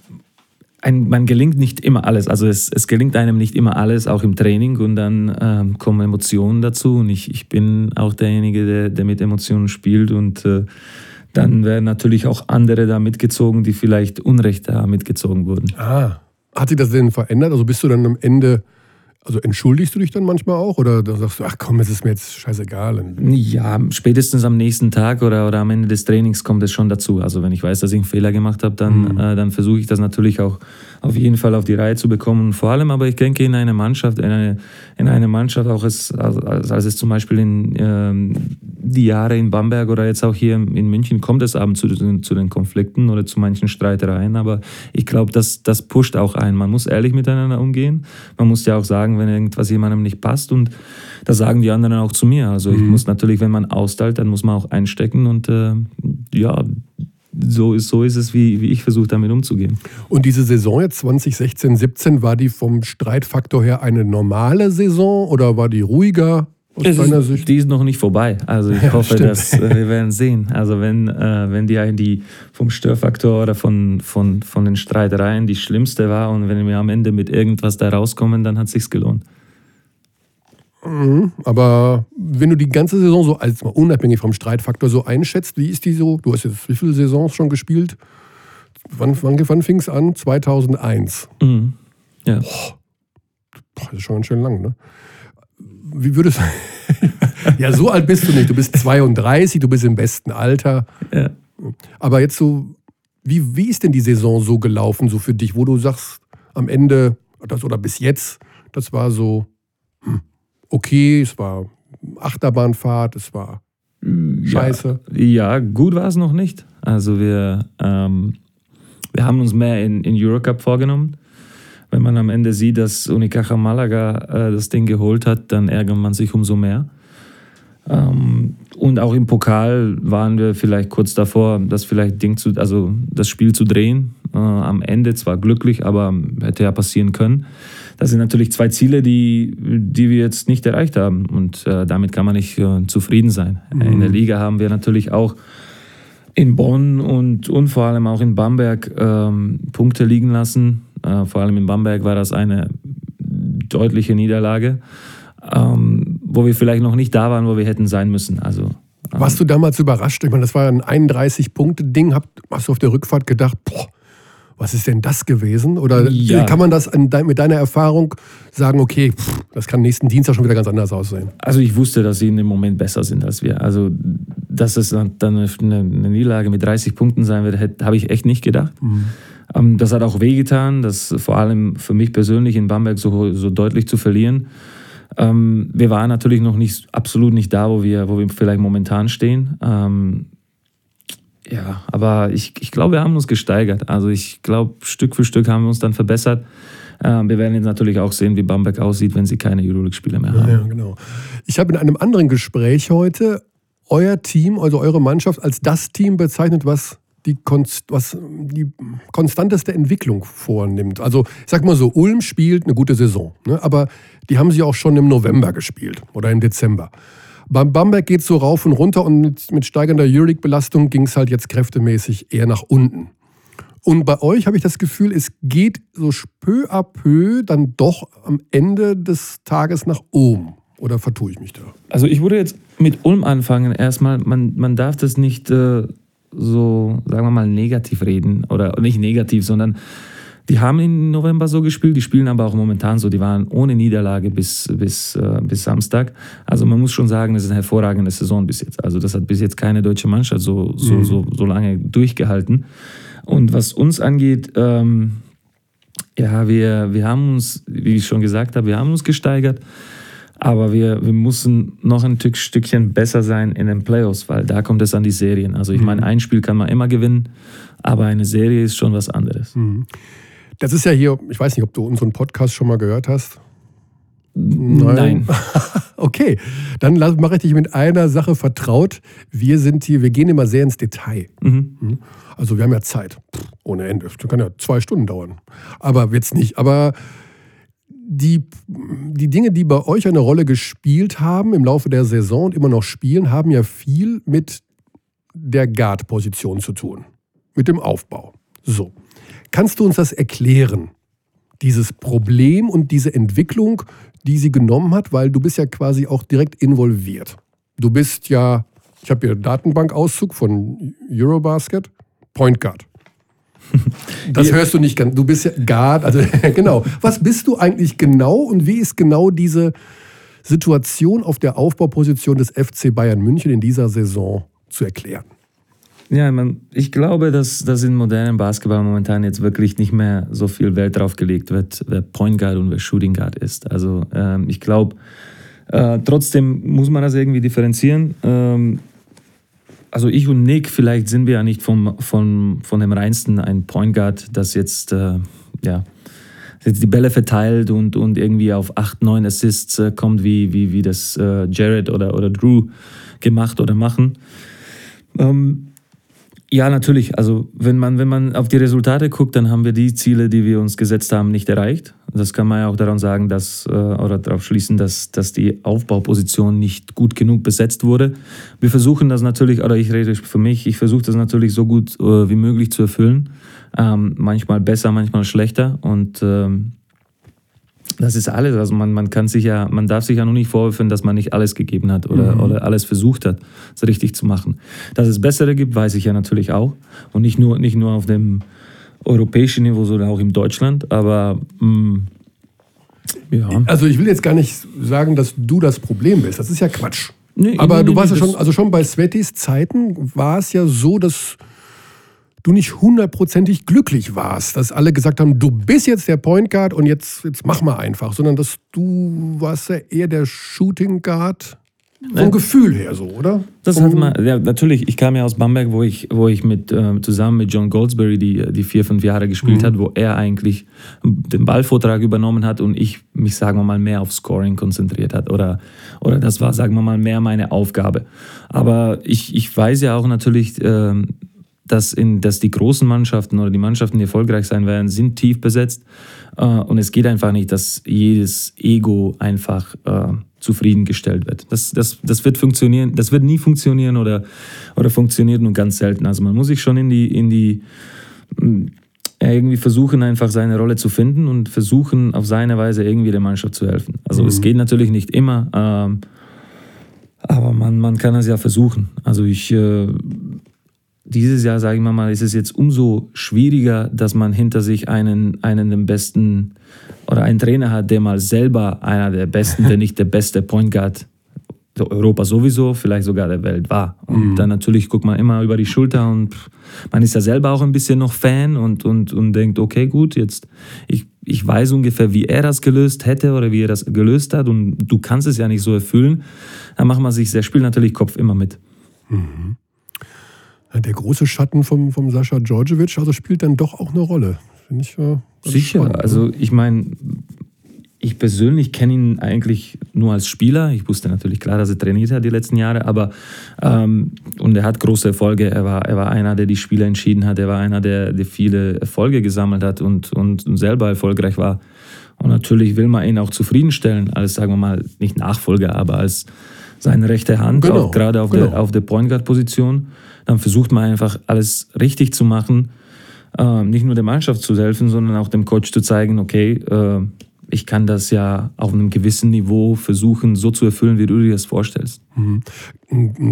Speaker 3: ein, man gelingt nicht immer alles. Also es, es gelingt einem nicht immer alles, auch im Training. Und dann ähm, kommen Emotionen dazu. Und ich, ich bin auch derjenige, der, der mit Emotionen spielt. Und äh, dann werden natürlich auch andere da mitgezogen, die vielleicht Unrecht da mitgezogen wurden.
Speaker 1: Ah, hat sich das denn verändert? Also bist du dann am Ende also entschuldigst du dich dann manchmal auch oder sagst du, ach komm, es ist mir jetzt scheißegal?
Speaker 3: Ja, spätestens am nächsten Tag oder, oder am Ende des Trainings kommt es schon dazu. Also wenn ich weiß, dass ich einen Fehler gemacht habe, dann, mhm. äh, dann versuche ich das natürlich auch auf jeden Fall auf die Reihe zu bekommen. Vor allem aber, ich denke, in einer Mannschaft, in eine, in eine Mannschaft, auch es, als, als es zum Beispiel in ähm, die Jahre in Bamberg oder jetzt auch hier in München kommt es abends zu, zu den Konflikten oder zu manchen Streitereien. Aber ich glaube, das, das pusht auch ein. Man muss ehrlich miteinander umgehen. Man muss ja auch sagen, wenn irgendwas jemandem nicht passt. Und das sagen die anderen auch zu mir. Also ich mhm. muss natürlich, wenn man austeilt, dann muss man auch einstecken und äh, ja, so ist, so ist es, wie, wie ich versuche, damit umzugehen.
Speaker 1: Und diese Saison jetzt 2016, 17, war die vom Streitfaktor her eine normale Saison oder war die ruhiger?
Speaker 3: Aus ist, Sicht? Die ist noch nicht vorbei. Also ich ja, hoffe, stimmt. dass äh, wir werden sehen. Also wenn, äh, wenn die, die vom Störfaktor oder von, von, von den Streitereien die schlimmste war und wenn wir am Ende mit irgendwas da rauskommen, dann hat es sich gelohnt.
Speaker 1: Mhm, aber wenn du die ganze Saison so als mal unabhängig vom Streitfaktor so einschätzt, wie ist die so? Du hast jetzt wie viele Saisons schon gespielt? Wann, wann, wann fing es an? 2001. Mhm. Ja. Boah, das ist schon ganz schön lang, ne? Wie würdest du. ja, so alt bist du nicht. Du bist 32, du bist im besten Alter. Ja. Aber jetzt so, wie, wie ist denn die Saison so gelaufen, so für dich, wo du sagst, am Ende, das, oder bis jetzt, das war so, okay, es war Achterbahnfahrt, es war scheiße.
Speaker 3: Ja, ja gut war es noch nicht. Also wir, ähm, wir haben uns mehr in, in Eurocup vorgenommen. Wenn man am Ende sieht, dass Unicaja Malaga äh, das Ding geholt hat, dann ärgert man sich umso mehr. Ähm, und auch im Pokal waren wir vielleicht kurz davor, das vielleicht Ding zu, also das Spiel zu drehen. Äh, am Ende zwar glücklich, aber hätte ja passieren können. Das sind natürlich zwei Ziele, die, die wir jetzt nicht erreicht haben. Und äh, damit kann man nicht äh, zufrieden sein. Mhm. In der Liga haben wir natürlich auch in Bonn und, und vor allem auch in Bamberg ähm, Punkte liegen lassen. Äh, vor allem in Bamberg war das eine deutliche Niederlage, ähm, wo wir vielleicht noch nicht da waren, wo wir hätten sein müssen. Also,
Speaker 1: ähm, Warst du damals überrascht? Ich meine, das war ein 31-Punkte-Ding. Hast du auf der Rückfahrt gedacht, boah, was ist denn das gewesen? Oder ja. kann man das mit deiner Erfahrung sagen, okay, pff, das kann nächsten Dienstag schon wieder ganz anders aussehen?
Speaker 3: Also ich wusste, dass sie in dem Moment besser sind als wir. Also dass es dann eine, eine Niederlage mit 30 Punkten sein wird, habe ich echt nicht gedacht. Mhm. Ähm, das hat auch wehgetan, das vor allem für mich persönlich in Bamberg so, so deutlich zu verlieren. Ähm, wir waren natürlich noch nicht absolut nicht da, wo wir, wo wir vielleicht momentan stehen. Ähm, ja, aber ich, ich glaube, wir haben uns gesteigert. Also ich glaube, Stück für Stück haben wir uns dann verbessert. Ähm, wir werden jetzt natürlich auch sehen, wie Bamberg aussieht, wenn sie keine Euroleague-Spieler mehr haben.
Speaker 1: Ja, genau. Ich habe in einem anderen Gespräch heute euer Team, also eure Mannschaft, als das Team bezeichnet, was die, Konst, was die konstanteste Entwicklung vornimmt. Also ich sag mal so, Ulm spielt eine gute Saison, ne? aber die haben sie auch schon im November gespielt oder im Dezember. Beim Bamberg geht es so rauf und runter und mit, mit steigender Euroleague-Belastung ging es halt jetzt kräftemäßig eher nach unten. Und bei euch habe ich das Gefühl, es geht so peu à peu dann doch am Ende des Tages nach oben. Oder vertue ich mich da?
Speaker 3: Also ich würde jetzt mit Ulm anfangen. Erstmal, man, man darf das nicht äh, so, sagen wir mal, negativ reden. Oder nicht negativ, sondern die haben im November so gespielt, die spielen aber auch momentan so. Die waren ohne Niederlage bis, bis, äh, bis Samstag. Also man muss schon sagen, es ist eine hervorragende Saison bis jetzt. Also das hat bis jetzt keine deutsche Mannschaft so, so, mhm. so, so lange durchgehalten. Und was uns angeht, ähm, ja, wir, wir haben uns, wie ich schon gesagt habe, wir haben uns gesteigert. Aber wir, wir müssen noch ein Stückchen besser sein in den Playoffs, weil da kommt es an die Serien. Also ich mhm. meine, ein Spiel kann man immer gewinnen, aber eine Serie ist schon was anderes. Mhm.
Speaker 1: Das ist ja hier, ich weiß nicht, ob du unseren Podcast schon mal gehört hast.
Speaker 3: Nein.
Speaker 1: okay, dann mache ich dich mit einer Sache vertraut. Wir sind hier, wir gehen immer sehr ins Detail. Mhm. mhm. Also wir haben ja Zeit. Pff, ohne Ende. Das kann ja zwei Stunden dauern. Aber wird's nicht. Aber die, die Dinge, die bei euch eine Rolle gespielt haben im Laufe der Saison und immer noch spielen, haben ja viel mit der Guard-Position zu tun. Mit dem Aufbau. So. Kannst du uns das erklären? Dieses Problem und diese Entwicklung, die sie genommen hat, weil du bist ja quasi auch direkt involviert. Du bist ja, ich habe hier Datenbankauszug von Eurobasket, Point Guard. Das hörst du nicht ganz. Du bist ja Guard, also genau. Was bist du eigentlich genau und wie ist genau diese Situation auf der Aufbauposition des FC Bayern München in dieser Saison zu erklären?
Speaker 3: Ja, man, ich glaube, dass, dass in modernem Basketball momentan jetzt wirklich nicht mehr so viel Wert drauf gelegt wird, wer Point Guard und wer Shooting Guard ist. Also ähm, ich glaube, äh, trotzdem muss man das irgendwie differenzieren. Ähm, also ich und Nick, vielleicht sind wir ja nicht vom, von, von dem reinsten ein Point Guard, das jetzt, äh, ja, jetzt die Bälle verteilt und, und irgendwie auf 8, 9 Assists äh, kommt, wie, wie, wie das äh, Jared oder, oder Drew gemacht oder machen. Ähm, ja, natürlich. Also wenn man, wenn man auf die Resultate guckt, dann haben wir die Ziele, die wir uns gesetzt haben, nicht erreicht. Das kann man ja auch daran sagen, dass, äh, oder darauf schließen, dass, dass die Aufbauposition nicht gut genug besetzt wurde. Wir versuchen das natürlich, oder ich rede für mich, ich versuche das natürlich so gut äh, wie möglich zu erfüllen. Ähm, manchmal besser, manchmal schlechter. Und ähm, das ist alles. Also man, man kann sich ja, man darf sich ja nur nicht vorwerfen, dass man nicht alles gegeben hat oder, mhm. oder alles versucht hat, es richtig zu machen. Dass es bessere gibt, weiß ich ja natürlich auch. Und nicht nur, nicht nur auf dem europäischen Niveau, sondern auch in Deutschland. Aber mh, mm,
Speaker 1: ja. Also ich will jetzt gar nicht sagen, dass du das Problem bist. Das ist ja Quatsch. Nee, Aber nee, du warst nee, ja schon, also schon bei Svetis Zeiten war es ja so, dass du nicht hundertprozentig glücklich warst, dass alle gesagt haben, du bist jetzt der Point Guard und jetzt, jetzt mach mal einfach, sondern dass du warst ja eher der Shooting Guard. Vom Gefühl her so, oder?
Speaker 3: Das hat man, ja, natürlich. Ich kam ja aus Bamberg, wo ich, wo ich mit, äh, zusammen mit John Goldsberry die, die vier, fünf Jahre gespielt mhm. hat, wo er eigentlich den Ballvortrag übernommen hat und ich mich, sagen wir mal, mehr auf Scoring konzentriert hat. Oder, oder das war, sagen wir mal, mehr meine Aufgabe. Aber ich, ich weiß ja auch natürlich, äh, dass, in, dass die großen Mannschaften oder die Mannschaften, die erfolgreich sein werden, sind tief besetzt. Äh, und es geht einfach nicht, dass jedes Ego einfach äh, zufriedengestellt wird. Das, das, das wird funktionieren, das wird nie funktionieren oder, oder funktioniert nur ganz selten. Also man muss sich schon in die, in die irgendwie versuchen, einfach seine Rolle zu finden und versuchen, auf seine Weise irgendwie der Mannschaft zu helfen. Also mhm. es geht natürlich nicht immer, ähm, aber man, man kann es ja versuchen. Also ich äh, dieses Jahr, sage ich mal, ist es jetzt umso schwieriger, dass man hinter sich einen, einen den besten oder einen Trainer hat, der mal selber einer der besten, wenn nicht der beste Point Guard Europa sowieso, vielleicht sogar der Welt war. Und mhm. dann natürlich guckt man immer über die Schulter und man ist ja selber auch ein bisschen noch Fan und, und, und denkt, okay, gut, jetzt, ich, ich weiß ungefähr, wie er das gelöst hätte oder wie er das gelöst hat und du kannst es ja nicht so erfüllen. Dann macht man sich, der spielt natürlich Kopf immer mit. Mhm
Speaker 1: der große Schatten vom, vom Sascha Djordjevic, also spielt dann doch auch eine Rolle.
Speaker 3: Finde ich ja Sicher, spannend, also ich meine, ich persönlich kenne ihn eigentlich nur als Spieler. Ich wusste natürlich klar, dass er trainiert hat die letzten Jahre, aber ähm, und er hat große Erfolge. Er war, er war einer, der die Spiele entschieden hat. Er war einer, der, der viele Erfolge gesammelt hat und, und, und selber erfolgreich war. Und natürlich will man ihn auch zufriedenstellen, als sagen wir mal nicht Nachfolger, aber als seine rechte Hand, genau, gerade auf, genau. der, auf der Point Guard Position dann versucht man einfach alles richtig zu machen, äh, nicht nur der Mannschaft zu helfen, sondern auch dem Coach zu zeigen, okay, äh, ich kann das ja auf einem gewissen Niveau versuchen, so zu erfüllen, wie du dir das vorstellst. Mhm.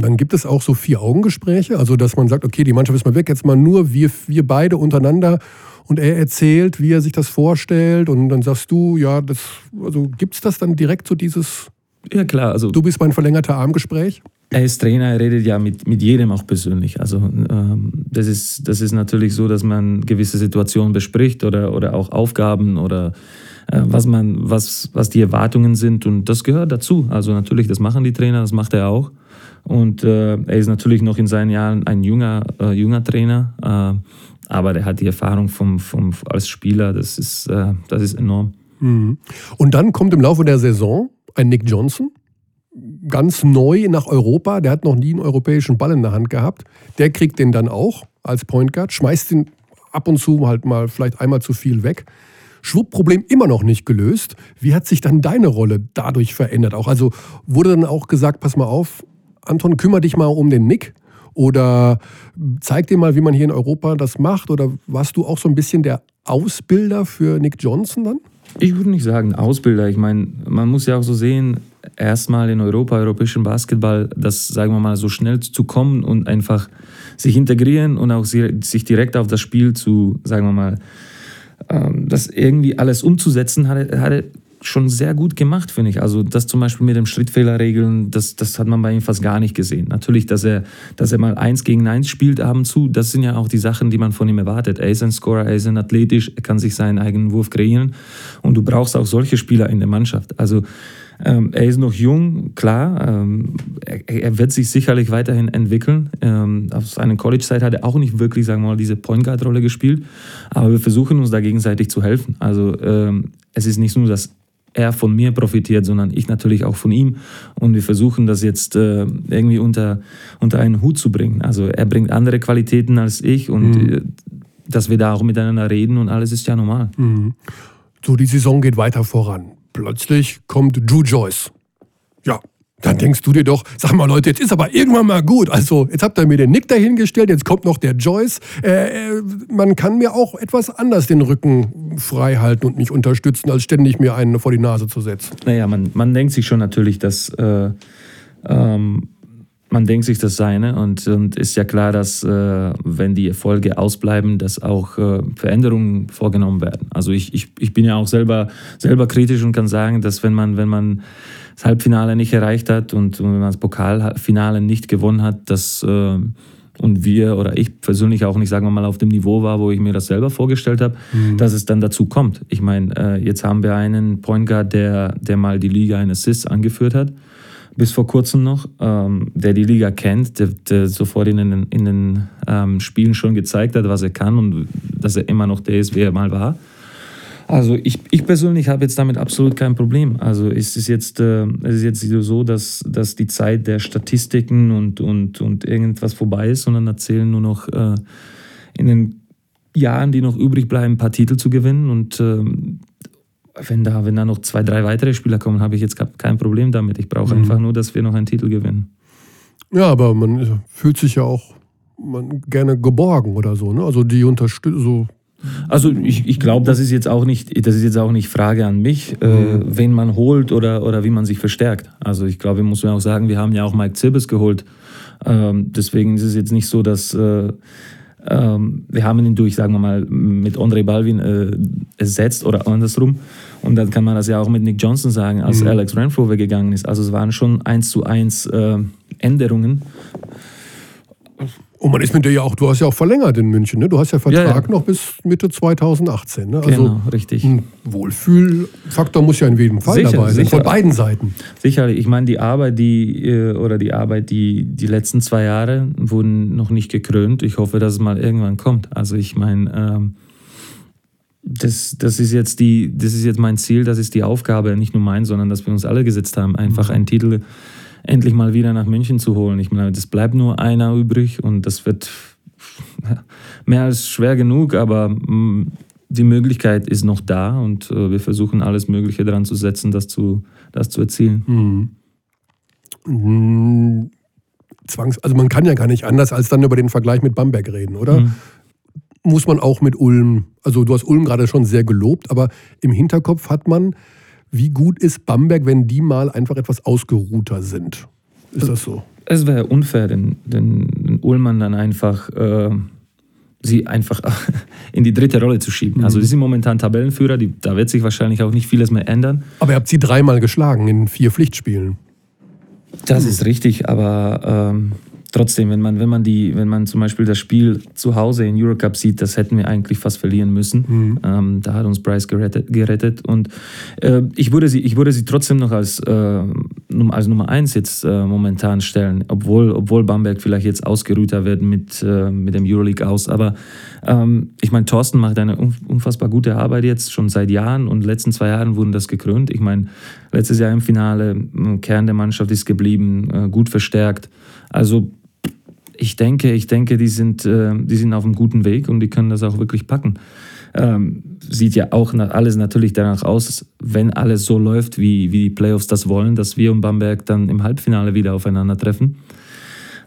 Speaker 1: Dann gibt es auch so Vier-Augen-Gespräche, also dass man sagt, okay, die Mannschaft ist mal weg, jetzt mal nur wir, wir beide untereinander und er erzählt, wie er sich das vorstellt und dann sagst du, ja, das, also gibt es das dann direkt so dieses
Speaker 3: ja, klar. Also,
Speaker 1: du bist mein verlängerter Armgespräch?
Speaker 3: Er ist Trainer, er redet ja mit, mit jedem auch persönlich. Also ähm, das, ist, das ist natürlich so, dass man gewisse Situationen bespricht oder, oder auch Aufgaben oder äh, was, man, was, was die Erwartungen sind. Und das gehört dazu. Also natürlich, das machen die Trainer, das macht er auch. Und äh, er ist natürlich noch in seinen Jahren ein junger, äh, junger Trainer, äh, aber er hat die Erfahrung vom, vom, als Spieler, das ist, äh, das ist enorm.
Speaker 1: Mhm. Und dann kommt im Laufe der Saison ein Nick Johnson, ganz neu nach Europa, der hat noch nie einen europäischen Ball in der Hand gehabt. Der kriegt den dann auch als Point Guard, schmeißt ihn ab und zu halt mal vielleicht einmal zu viel weg. Schwupp-Problem immer noch nicht gelöst. Wie hat sich dann deine Rolle dadurch verändert? Auch also wurde dann auch gesagt, pass mal auf, Anton, kümmere dich mal um den Nick oder zeig dir mal, wie man hier in Europa das macht? Oder warst du auch so ein bisschen der Ausbilder für Nick Johnson dann?
Speaker 3: Ich würde nicht sagen Ausbilder. Ich meine, man muss ja auch so sehen, erstmal in Europa, europäischen Basketball, das, sagen wir mal, so schnell zu kommen und einfach sich integrieren und auch sich direkt auf das Spiel zu, sagen wir mal, ähm, das irgendwie alles umzusetzen, hat, hat schon sehr gut gemacht, finde ich. Also das zum Beispiel mit dem Schrittfehlerregeln, das, das hat man bei ihm fast gar nicht gesehen. Natürlich, dass er, dass er mal eins gegen eins spielt ab und zu, das sind ja auch die Sachen, die man von ihm erwartet. Er ist ein Scorer, er ist ein athletisch, er kann sich seinen eigenen Wurf kreieren und du brauchst auch solche Spieler in der Mannschaft. Also ähm, er ist noch jung, klar. Ähm, er, er, wird sich sicherlich weiterhin entwickeln. Ähm, auf seiner College-Zeit hat er auch nicht wirklich, sagen wir mal, diese Point Guard-Rolle gespielt. Aber wir versuchen uns da gegenseitig zu helfen. Also ähm, es ist nicht nur, dass er von mir profitiert, sondern ich natürlich auch von ihm. Und wir versuchen das jetzt äh, irgendwie unter, unter einen Hut zu bringen. Also er bringt andere Qualitäten als ich und mhm. äh, dass wir da auch miteinander reden und alles ist ja normal. Mhm.
Speaker 1: So, die Saison geht weiter voran. Plötzlich kommt Drew Joyce. Ja, dann denkst du dir doch, sag mal Leute, jetzt ist aber irgendwann mal gut. Also jetzt habt ihr mir den Nick dahingestellt, jetzt kommt noch der Joyce. Äh, äh, man kann mir auch etwas anders den Rücken frei halten und mich unterstützen, als ständig mir einen vor die Nase zu setzen.
Speaker 3: Naja, man, man denkt sich schon natürlich, dass äh, ähm, man denkt sich das seine und, und ist ja klar, dass äh, wenn die Erfolge ausbleiben, dass auch äh, Veränderungen vorgenommen werden. Also ich, ich, ich bin ja auch selber, selber kritisch und kann sagen, dass wenn man, wenn man das Halbfinale nicht erreicht hat und, und wenn man das Pokalfinale nicht gewonnen hat, dass äh, und wir oder ich persönlich auch nicht, sagen wir mal, auf dem Niveau war, wo ich mir das selber vorgestellt habe, mhm. dass es dann dazu kommt. Ich meine, äh, jetzt haben wir einen Point Guard, der, der mal die Liga in Assists angeführt hat, bis vor kurzem noch, ähm, der die Liga kennt, der, der sofort in den, in den ähm, Spielen schon gezeigt hat, was er kann und dass er immer noch der ist, wer er mal war. Also ich, ich persönlich habe jetzt damit absolut kein Problem. Also es ist jetzt, äh, es ist jetzt so, dass, dass die Zeit der Statistiken und, und, und irgendwas vorbei ist, sondern erzählen nur noch äh, in den Jahren, die noch übrig bleiben, ein paar Titel zu gewinnen. Und äh, wenn, da, wenn da noch zwei, drei weitere Spieler kommen, habe ich jetzt kein Problem damit. Ich brauche mhm. einfach nur, dass wir noch einen Titel gewinnen.
Speaker 1: Ja, aber man fühlt sich ja auch man, gerne geborgen oder so. Ne? Also die unterstützen so
Speaker 3: also ich, ich glaube, das ist jetzt auch nicht, das ist jetzt auch nicht Frage an mich, äh, mhm. wen man holt oder, oder wie man sich verstärkt. Also ich glaube, muss man auch sagen, wir haben ja auch Mike Zirbis geholt. Ähm, deswegen ist es jetzt nicht so, dass äh, ähm, wir haben ihn durch, sagen wir mal, mit Andre Balvin äh, ersetzt oder andersrum. Und dann kann man das ja auch mit Nick Johnson sagen, als mhm. Alex Renfro weggegangen ist. Also es waren schon eins zu eins äh, Änderungen.
Speaker 1: Und man ist mit dir ja auch, du hast ja auch verlängert in München, ne? Du hast ja Vertrag ja, ja. noch bis Mitte 2018, ne?
Speaker 3: Also genau, richtig.
Speaker 1: Ein Wohlfühlfaktor muss ja in jedem Fall sicher, dabei sein, sicher. von beiden Seiten.
Speaker 3: Sicherlich. Ich meine, die Arbeit, die äh, oder die Arbeit, die die letzten zwei Jahre wurden noch nicht gekrönt. Ich hoffe, dass es mal irgendwann kommt. Also ich meine, ähm, das, das ist jetzt die, das ist jetzt mein Ziel, das ist die Aufgabe, nicht nur mein, sondern dass wir uns alle gesetzt haben, einfach mhm. einen Titel endlich mal wieder nach München zu holen. Ich meine, es bleibt nur einer übrig und das wird mehr als schwer genug, aber mm, die Möglichkeit ist noch da und äh, wir versuchen alles Mögliche daran zu setzen, das zu, das zu erzielen. Mhm.
Speaker 1: Mhm. Zwangs also man kann ja gar nicht anders als dann über den Vergleich mit Bamberg reden, oder? Mhm. Muss man auch mit Ulm, also du hast Ulm gerade schon sehr gelobt, aber im Hinterkopf hat man, wie gut ist Bamberg, wenn die mal einfach etwas ausgeruhter sind? Ist das so?
Speaker 3: Es wäre unfair, den, den, den Ullmann dann einfach, äh, sie einfach in die dritte Rolle zu schieben. Also, mhm. Also, sie sind momentan Tabellenführer, die, da wird sich wahrscheinlich auch nicht vieles mehr ändern.
Speaker 1: Aber ihr habt sie dreimal geschlagen in vier Pflichtspielen.
Speaker 3: Das ist richtig, aber ähm, trotzdem, wenn man, wenn man die, wenn man zum Beispiel das Spiel zu Hause in Eurocup sieht, das hätten wir eigentlich fast verlieren müssen. Mhm. Ähm, da hat uns Bryce gerettet. gerettet. Und äh, ich, würde sie, ich würde sie trotzdem noch als, äh, als Nummer eins jetzt äh, momentan stellen, obwohl, obwohl Bamberg vielleicht jetzt ausgeruhter wird mit, äh, mit dem Euroleague aus. Aber ähm, ich meine, Thorsten macht eine unfassbar gute Arbeit jetzt schon seit Jahren und in den letzten zwei Jahren wurden das gekrönt. Ich meine, letztes Jahr im Finale, Kern der Mannschaft ist geblieben, äh, gut verstärkt. Also ich denke, ich denke, die sind, äh, die sind auf einem guten Weg und die können das auch wirklich packen. Ähm, sieht ja auch alles natürlich danach aus, wenn alles so läuft, wie, wie die Playoffs das wollen, dass wir und Bamberg dann im Halbfinale wieder aufeinandertreffen.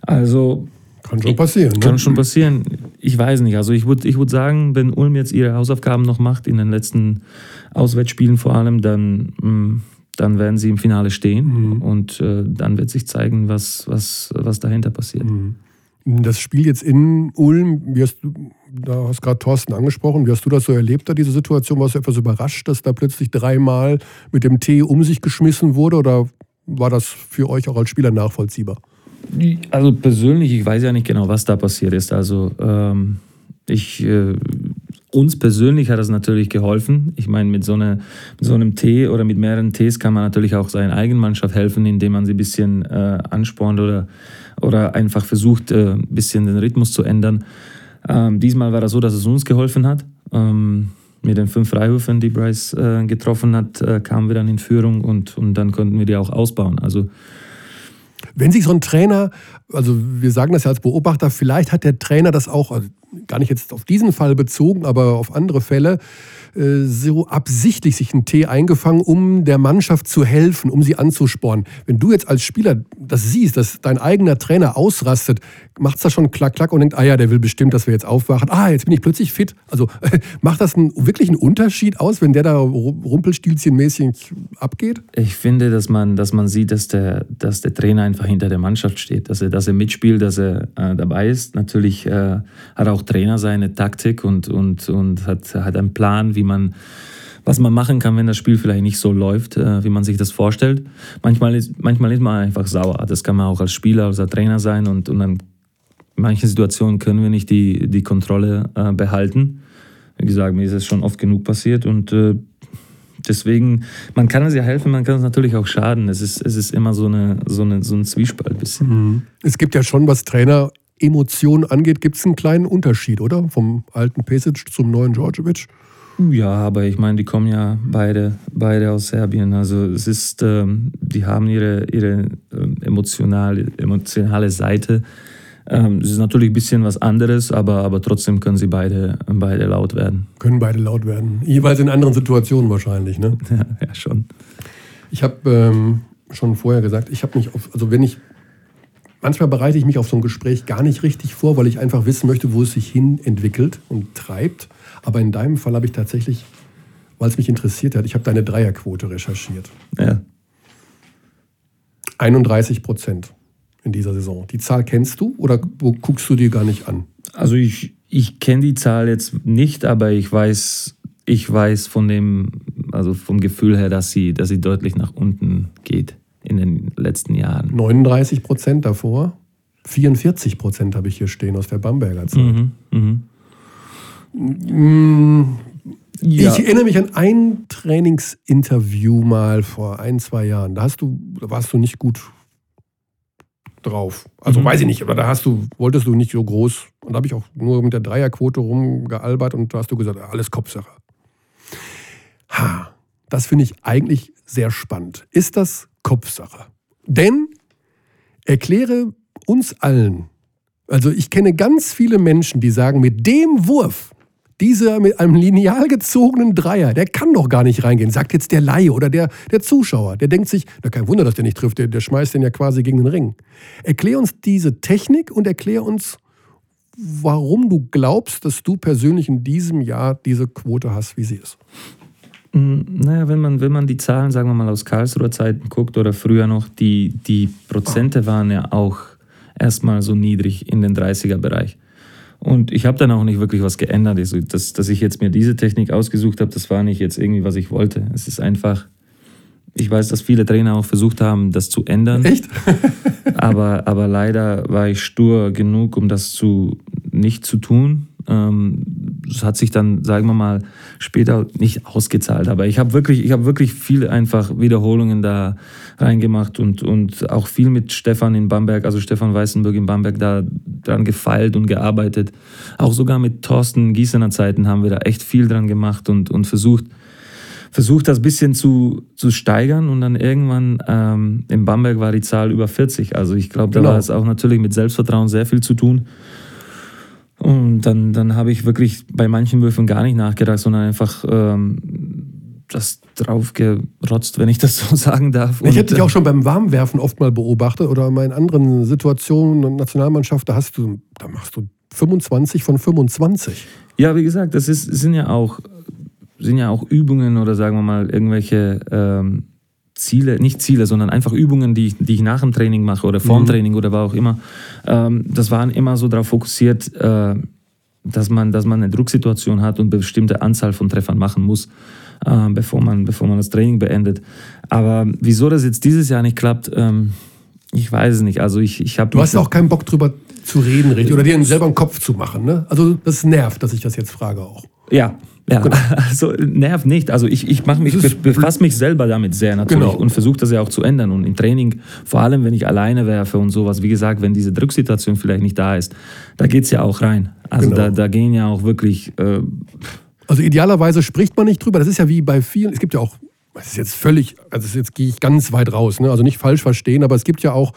Speaker 3: Also.
Speaker 1: Kann schon passieren.
Speaker 3: Kann ne? schon passieren. Ich weiß nicht. Also ich würde ich würd sagen, wenn Ulm jetzt ihre Hausaufgaben noch macht, in den letzten Auswärtsspielen vor allem, dann, mm, dann werden sie im Finale stehen mhm. und äh, dann wird sich zeigen, was, was, was dahinter passiert. Mhm.
Speaker 1: Das Spiel jetzt in Ulm, wie hast du, da hast gerade Thorsten angesprochen, wie hast du das so erlebt, da diese Situation? Warst du etwas überrascht, dass da plötzlich dreimal mit dem Tee um sich geschmissen wurde oder war das für euch auch als Spieler nachvollziehbar?
Speaker 3: Also persönlich, ich weiß ja nicht genau, was da passiert ist. Also ähm, ich, äh, uns persönlich hat das natürlich geholfen. Ich meine, mit so, eine, mit so einem Tee oder mit mehreren Tees kann man natürlich auch seiner eigenen Mannschaft helfen, indem man sie ein bisschen äh, anspornt oder oder einfach versucht, äh, ein bisschen den Rhythmus zu ändern. Ähm, diesmal war das so, dass es uns geholfen hat. Ähm, mit den fünf Freiwürfen, die Bryce äh, getroffen hat, äh, kamen wir dann in Führung und, und dann konnten wir die auch ausbauen. Also
Speaker 1: wenn sich so ein Trainer, also wir sagen das ja als Beobachter, vielleicht hat der Trainer das auch, also gar nicht jetzt auf diesen Fall bezogen, aber auf andere Fälle, äh, so absichtlich sich einen Tee eingefangen, um der Mannschaft zu helfen, um sie anzuspornen. Wenn du jetzt als Spieler das siehst, dass dein eigener Trainer ausrastet, macht es da schon klack, klack und denkt, ah ja, der will bestimmt, dass wir jetzt aufwachen. Ah, jetzt bin ich plötzlich fit. Also macht das einen, wirklich einen Unterschied aus, wenn der da rumpelstilzchenmäßig abgeht?
Speaker 3: Ich finde, dass man, dass man sieht, dass der, dass der Trainer einfach hinter der Mannschaft steht, dass er, dass er mitspielt, dass er äh, dabei ist. Natürlich äh, hat auch Trainer seine Taktik und, und, und hat, hat einen Plan, wie man was man machen kann, wenn das Spiel vielleicht nicht so läuft, äh, wie man sich das vorstellt. Manchmal ist, manchmal ist man einfach sauer. Das kann man auch als Spieler, als Trainer sein und, und dann in manchen Situationen können wir nicht die, die Kontrolle äh, behalten. Wie gesagt, mir ist es schon oft genug passiert und äh, deswegen, man kann es ja helfen, man kann es natürlich auch schaden. Es ist, es ist immer so, eine, so, eine, so ein Zwiespalt bisschen.
Speaker 1: Mhm. Es gibt ja schon, was Trainer Emotionen angeht, gibt es einen kleinen Unterschied, oder? Vom alten Pesic zum neuen Djordjevic?
Speaker 3: Ja, aber ich meine, die kommen ja beide, beide aus Serbien. Also es ist, ähm, die haben ihre, ihre ähm, emotionale, emotionale Seite. Ähm, es ist natürlich ein bisschen was anderes, aber, aber trotzdem können sie beide, beide laut werden.
Speaker 1: Können beide laut werden. Jeweils in anderen Situationen wahrscheinlich, ne?
Speaker 3: Ja, ja schon.
Speaker 1: Ich habe ähm, schon vorher gesagt, ich habe mich auf, also wenn ich, manchmal bereite ich mich auf so ein Gespräch gar nicht richtig vor, weil ich einfach wissen möchte, wo es sich hin entwickelt und treibt. Aber in deinem Fall habe ich tatsächlich, weil es mich interessiert hat, ich habe deine Dreierquote recherchiert.
Speaker 3: Ja.
Speaker 1: 31 Prozent in dieser Saison. Die Zahl kennst du oder guckst du dir gar nicht an?
Speaker 3: Also ich, ich kenne die Zahl jetzt nicht, aber ich weiß, ich weiß von dem, also vom Gefühl her, dass sie, dass sie deutlich nach unten geht in den letzten Jahren.
Speaker 1: 39 Prozent davor. 44 Prozent habe ich hier stehen aus der Bamberger Zeit. Mhm, mh. Mm, ja. Ich erinnere mich an ein Trainingsinterview mal vor ein, zwei Jahren. Da, hast du, da warst du nicht gut drauf. Also mhm. weiß ich nicht, aber da hast du, wolltest du nicht so groß. Und da habe ich auch nur mit der Dreierquote rumgealbert und da hast du gesagt, alles Kopfsache. Ha, das finde ich eigentlich sehr spannend. Ist das Kopfsache? Denn erkläre uns allen, also ich kenne ganz viele Menschen, die sagen, mit dem Wurf dieser mit einem lineal gezogenen Dreier, der kann doch gar nicht reingehen, sagt jetzt der Laie oder der, der Zuschauer. Der denkt sich, na kein Wunder, dass der nicht trifft, der, der schmeißt den ja quasi gegen den Ring. Erklär uns diese Technik und erklär uns, warum du glaubst, dass du persönlich in diesem Jahr diese Quote hast, wie sie ist.
Speaker 3: Mm, naja, wenn man, wenn man die Zahlen, sagen wir mal, aus Karlsruher Zeiten guckt oder früher noch, die, die Prozente waren ja auch erstmal so niedrig in den 30er-Bereich. Und ich habe dann auch nicht wirklich was geändert. Also, dass, dass ich jetzt mir diese Technik ausgesucht habe, das war nicht jetzt irgendwie, was ich wollte. Es ist einfach, ich weiß, dass viele Trainer auch versucht haben, das zu ändern.
Speaker 1: Echt?
Speaker 3: aber, aber leider war ich stur genug, um das zu, nicht zu tun. Ähm, das hat sich dann, sagen wir mal, später nicht ausgezahlt. Aber ich habe wirklich, ich habe wirklich viele einfach Wiederholungen da reingemacht und, und auch viel mit Stefan in Bamberg, also Stefan Weißenburg in Bamberg, da dran gefeilt und gearbeitet. Auch sogar mit Thorsten Gießener Zeiten haben wir da echt viel dran gemacht und, und versucht, versucht das ein bisschen zu, zu steigern und dann irgendwann ähm, in Bamberg war die Zahl über 40. Also ich glaube, da genau. war es auch natürlich mit Selbstvertrauen sehr viel zu tun. Und dann, dann habe ich wirklich bei manchen Würfen gar nicht nachgedacht, sondern einfach ähm, das drauf gerotzt, wenn ich das so sagen darf.
Speaker 1: ich hätte dich auch schon beim Warmwerfen oft mal beobachtet oder mal in anderen Situationen und Nationalmannschaft, da hast du, da machst du 25 von 25.
Speaker 3: Ja, wie gesagt, das ist, sind ja auch sind ja auch Übungen oder sagen wir mal irgendwelche ähm, Ziele, nicht Ziele, sondern einfach Übungen, die ich, die ich nach dem Training mache oder vor dem mhm. Training oder war auch immer. Ähm, das waren immer so darauf fokussiert, äh, dass, man, dass man eine Drucksituation hat und eine bestimmte Anzahl von Treffern machen muss, äh, bevor, man, bevor man das Training beendet. Aber wieso das jetzt dieses Jahr nicht klappt, ähm, ich weiß es nicht. Also ich, ich
Speaker 1: du hast auch keinen Bock drüber zu reden, richtig? Oder dir selber einen Kopf zu machen. Ne? Also das nervt, dass ich das jetzt frage auch.
Speaker 3: Ja, ja, genau. also nervt nicht. Also ich, ich mich, befasse mich selber damit sehr natürlich genau. und versuche das ja auch zu ändern. Und im Training, vor allem wenn ich alleine werfe und sowas, wie gesagt, wenn diese Drucksituation vielleicht nicht da ist, da geht es ja auch rein. Also genau. da, da gehen ja auch wirklich. Äh,
Speaker 1: also idealerweise spricht man nicht drüber. Das ist ja wie bei vielen, es gibt ja auch, das ist jetzt völlig, also jetzt gehe ich ganz weit raus, ne? also nicht falsch verstehen, aber es gibt ja auch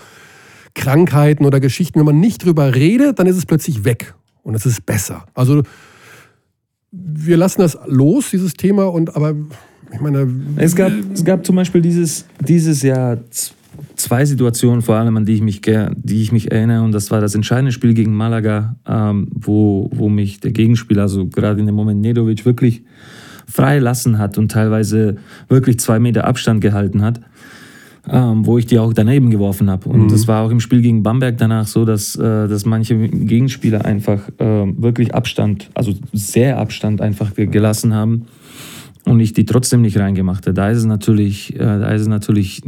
Speaker 1: Krankheiten oder Geschichten, wenn man nicht drüber redet, dann ist es plötzlich weg und es ist besser. Also wir lassen das los, dieses Thema, und aber ich meine.
Speaker 3: Es gab, es gab zum Beispiel dieses, dieses Jahr zwei Situationen, vor allem an die ich mich, die ich mich erinnere, und das war das entscheidende Spiel gegen Malaga, ähm, wo, wo mich der Gegenspieler, also gerade in dem Moment Nedovic, wirklich frei lassen hat und teilweise wirklich zwei Meter Abstand gehalten hat ähm, wo ich die auch daneben geworfen habe. Und mhm. das war auch im Spiel gegen Bamberg danach so, dass, äh, dass manche Gegenspieler einfach äh, wirklich Abstand, also sehr Abstand einfach gelassen haben und ich die trotzdem nicht reingemacht habe. Da ist es natürlich, äh, da ist es natürlich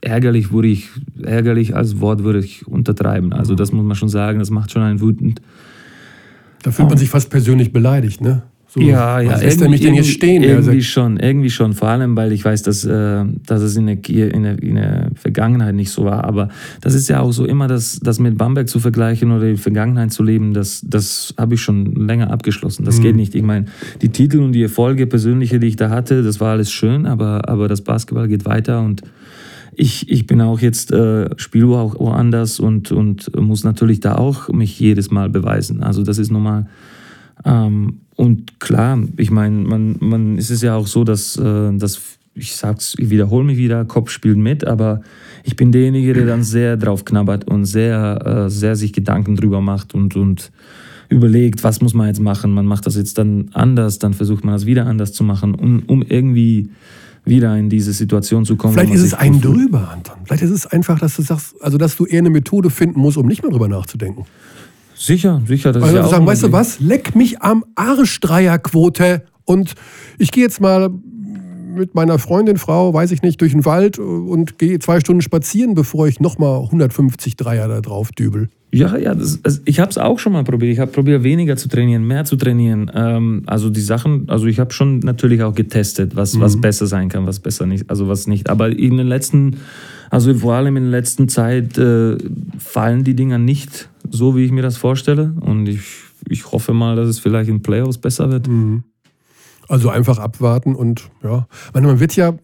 Speaker 3: ärgerlich, würde ich, ärgerlich als Wort würde ich untertreiben. Also das muss man schon sagen, das macht schon einen wütend.
Speaker 1: Da fühlt man sich fast persönlich beleidigt, ne?
Speaker 3: So, ja, ja. Was lässt er mich denn jetzt stehen? Irgendwie schon, irgendwie schon. Vor allem, weil ich weiß, dass, äh, dass es in der, in, der, in der Vergangenheit nicht so war. Aber das ist ja auch so immer, das, das mit Bamberg zu vergleichen oder die Vergangenheit zu leben, das, das habe ich schon länger abgeschlossen. Das mhm. geht nicht. Ich meine, die Titel und die Erfolge persönliche, die ich da hatte, das war alles schön, aber, aber das Basketball geht weiter und ich, ich bin auch jetzt, äh, spiele auch woanders und, und muss natürlich da auch mich jedes Mal beweisen. Also das ist normal. Ähm, und klar, ich meine, man, man ist es ja auch so, dass, äh, dass ich sag's, ich wiederhole mich wieder, Kopf spielt mit, aber ich bin derjenige, der dann sehr drauf knabbert und sehr, äh, sehr sich Gedanken drüber macht und, und überlegt, was muss man jetzt machen. Man macht das jetzt dann anders, dann versucht man das wieder anders zu machen, um, um irgendwie wieder in diese Situation zu kommen.
Speaker 1: Vielleicht ist es ein drüber, Anton. Vielleicht ist es einfach, dass du sagst, also dass du eher eine Methode finden musst, um nicht mehr drüber nachzudenken.
Speaker 3: Sicher, sicher.
Speaker 1: Das also ist ja sagen, weißt du was? Leck mich am Arsch Dreierquote und ich gehe jetzt mal mit meiner Freundin, Frau, weiß ich nicht, durch den Wald und gehe zwei Stunden spazieren, bevor ich nochmal 150 Dreier da drauf dübel.
Speaker 3: Ja, ja, das, also ich habe es auch schon mal probiert. Ich habe probiert, weniger zu trainieren, mehr zu trainieren. Ähm, also die Sachen, also ich habe schon natürlich auch getestet, was, mhm. was besser sein kann, was besser nicht, also was nicht. Aber in den letzten, also vor allem in der letzten Zeit äh, fallen die Dinger nicht so, wie ich mir das vorstelle. Und ich, ich hoffe mal, dass es vielleicht in Playoffs besser wird. Mhm.
Speaker 1: Also einfach abwarten und ja. man wird ja,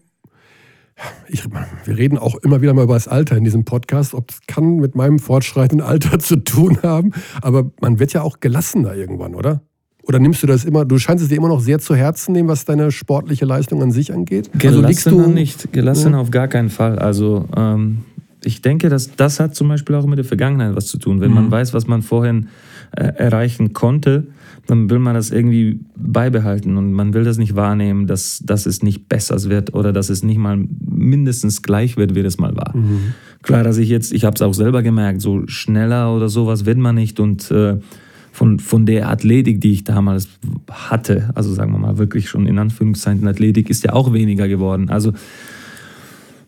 Speaker 1: ich, wir reden auch immer wieder mal über das Alter in diesem Podcast. Ob es kann mit meinem fortschreitenden Alter zu tun haben, aber man wird ja auch gelassener irgendwann, oder? Oder nimmst du das immer, du scheinst es dir immer noch sehr zu Herzen nehmen, was deine sportliche Leistung an sich angeht?
Speaker 3: Gelassener also du, nicht, gelassener ja. auf gar keinen Fall. Also ähm, ich denke, dass das hat zum Beispiel auch mit der Vergangenheit was zu tun. Wenn mhm. man weiß, was man vorhin äh, erreichen konnte, dann will man das irgendwie beibehalten und man will das nicht wahrnehmen, dass, dass es nicht besser wird oder dass es nicht mal mindestens gleich wird, wie es mal war. Mhm. Klar, dass ich jetzt, ich habe es auch selber gemerkt, so schneller oder sowas wird man nicht und äh, von, von der Athletik, die ich damals hatte, also sagen wir mal wirklich schon in Anführungszeichen Athletik, ist ja auch weniger geworden. Also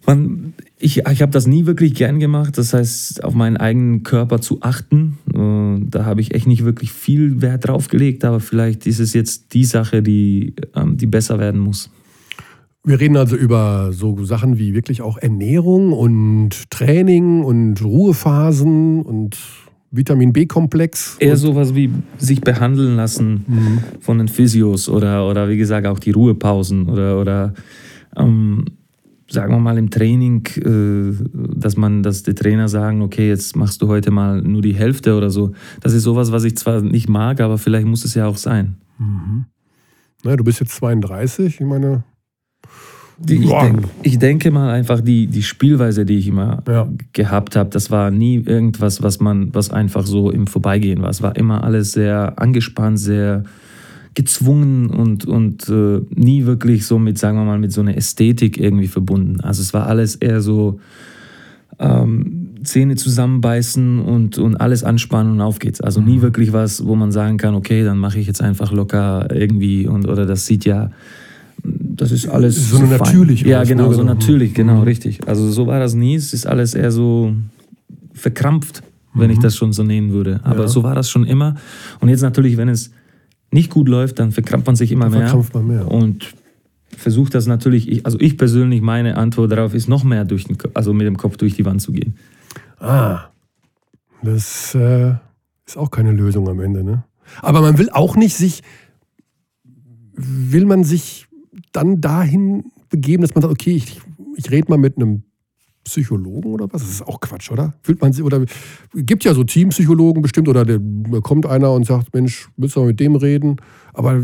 Speaker 3: Man, ich ich habe das nie wirklich gern gemacht. Das heißt, auf meinen eigenen Körper zu achten. Äh, da habe ich echt nicht wirklich viel Wert drauf gelegt. Aber vielleicht ist es jetzt die Sache, die, ähm, die besser werden muss.
Speaker 1: Wir reden also über so Sachen wie wirklich auch Ernährung und Training und Ruhephasen und Vitamin B-Komplex.
Speaker 3: Eher sowas wie sich behandeln lassen mhm. von den Physios oder, oder wie gesagt auch die Ruhepausen oder, oder ähm, sagen wir mal im Training, äh, dass man, dass die Trainer sagen, okay, jetzt machst du heute mal nur die Hälfte oder so. Das ist sowas, was ich zwar nicht mag, aber vielleicht muss es ja auch sein.
Speaker 1: Mhm. Na, du bist jetzt 32, ich meine,
Speaker 3: die, ich, denk, ich, denke mal einfach, die, die Spielweise, die ich immer ja. gehabt habe, das war nie irgendwas, was man, was einfach so im Vorbeigehen war. Es war immer alles sehr angespannt, sehr gezwungen und, und äh, nie wirklich so mit, sagen wir mal, mit so einer Ästhetik irgendwie verbunden. Also es war alles eher so ähm, Zähne zusammenbeißen und, und alles anspannen und auf geht's. Also nie mhm. wirklich was, wo man sagen kann, okay, dann mache ich jetzt einfach locker irgendwie und oder das sieht ja das ist alles.
Speaker 1: So, so natürlich.
Speaker 3: Ja, genau, so natürlich, genau, mhm. richtig. Also so war das nie. Es ist alles eher so verkrampft, wenn mhm. ich das schon so nennen würde. Aber ja. so war das schon immer. Und jetzt natürlich, wenn es nicht gut läuft, dann verkrampft man sich immer mehr. Verkrampft man mehr. Und versucht das natürlich, also ich persönlich, meine Antwort darauf ist, noch mehr durch den, also mit dem Kopf durch die Wand zu gehen.
Speaker 1: Ah, das äh, ist auch keine Lösung am Ende, ne? Aber man will auch nicht sich, will man sich dann dahin begeben, dass man sagt, okay, ich, ich rede mal mit einem Psychologen oder was? Das ist auch Quatsch, oder? Fühlt man sich, oder gibt ja so Teampsychologen bestimmt, oder da kommt einer und sagt, Mensch, willst du mal mit dem reden? Aber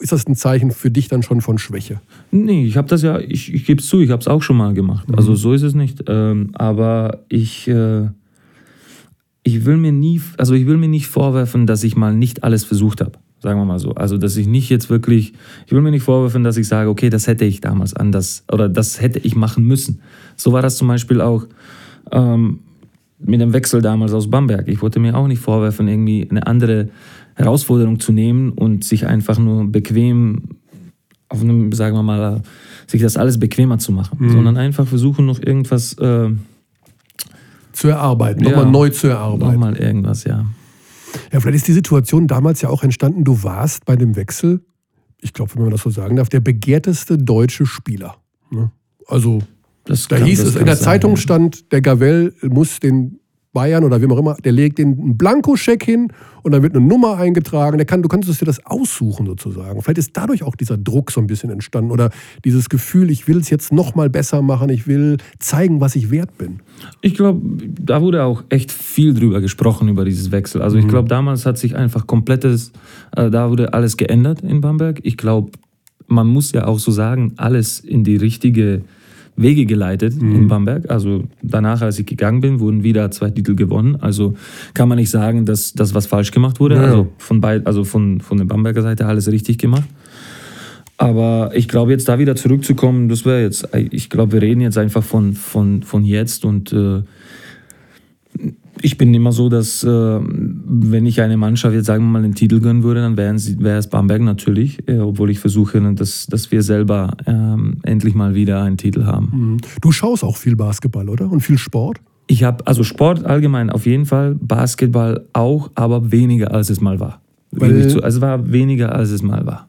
Speaker 1: ist das ein Zeichen für dich dann schon von Schwäche?
Speaker 3: Nee, ich habe das ja, ich, ich gebe es zu, ich habe es auch schon mal gemacht. Mhm. Also so ist es nicht. Ähm, aber ich, äh, ich will mir nie, also ich will mir nicht vorwerfen, dass ich mal nicht alles versucht habe. Sagen wir mal so. Also, dass ich nicht jetzt wirklich, ich will mir nicht vorwerfen, dass ich sage, okay, das hätte ich damals anders oder das hätte ich machen müssen. So war das zum Beispiel auch ähm, mit dem Wechsel damals aus Bamberg. Ich wollte mir auch nicht vorwerfen, irgendwie eine andere Herausforderung zu nehmen und sich einfach nur bequem auf einem, sagen wir mal, sich das alles bequemer zu machen, mhm. sondern einfach versuchen, noch irgendwas äh,
Speaker 1: zu erarbeiten, ja, nochmal neu zu erarbeiten.
Speaker 3: Nochmal irgendwas, ja.
Speaker 1: Ja, vielleicht ist die Situation damals ja auch entstanden, du warst bei dem Wechsel, ich glaube, wenn man das so sagen darf, der begehrteste deutsche Spieler. Ne? Also, das da kann, hieß es, in der sein, Zeitung stand, der Gavel muss den Bayern oder wem auch immer, der legt den einen Blankoscheck hin und dann wird eine Nummer eingetragen. Der kann, du kannst dir das aussuchen sozusagen. Vielleicht ist dadurch auch dieser Druck so ein bisschen entstanden oder dieses Gefühl, ich will es jetzt noch mal besser machen, ich will zeigen, was ich wert bin.
Speaker 3: Ich glaube, da wurde auch echt viel drüber gesprochen, über dieses Wechsel. Also ich mhm. glaube, damals hat sich einfach komplettes, äh, da wurde alles geändert in Bamberg. Ich glaube, man muss ja auch so sagen, alles in die richtige Wege geleitet mhm. in Bamberg. Also danach, als ich gegangen bin, wurden wieder zwei Titel gewonnen. Also kann man nicht sagen, dass das was falsch gemacht wurde. Ja. Also von beid, also von, von der Bamberger Seite alles richtig gemacht. Aber ich glaube, jetzt da wieder zurückzukommen, das wäre jetzt, ich glaube, wir reden jetzt einfach von, von, von jetzt und äh, ich bin immer so, dass äh, wenn ich eine Mannschaft jetzt sagen wir mal den Titel gönnen würde, dann wäre es Bamberg natürlich, äh, obwohl ich versuche, ne, dass, dass wir selber ähm, endlich mal wieder einen Titel haben.
Speaker 1: Mhm. Du schaust auch viel Basketball, oder? Und viel Sport?
Speaker 3: Ich habe also Sport allgemein auf jeden Fall, Basketball auch, aber weniger als es mal war. Weil also es war weniger als es mal war.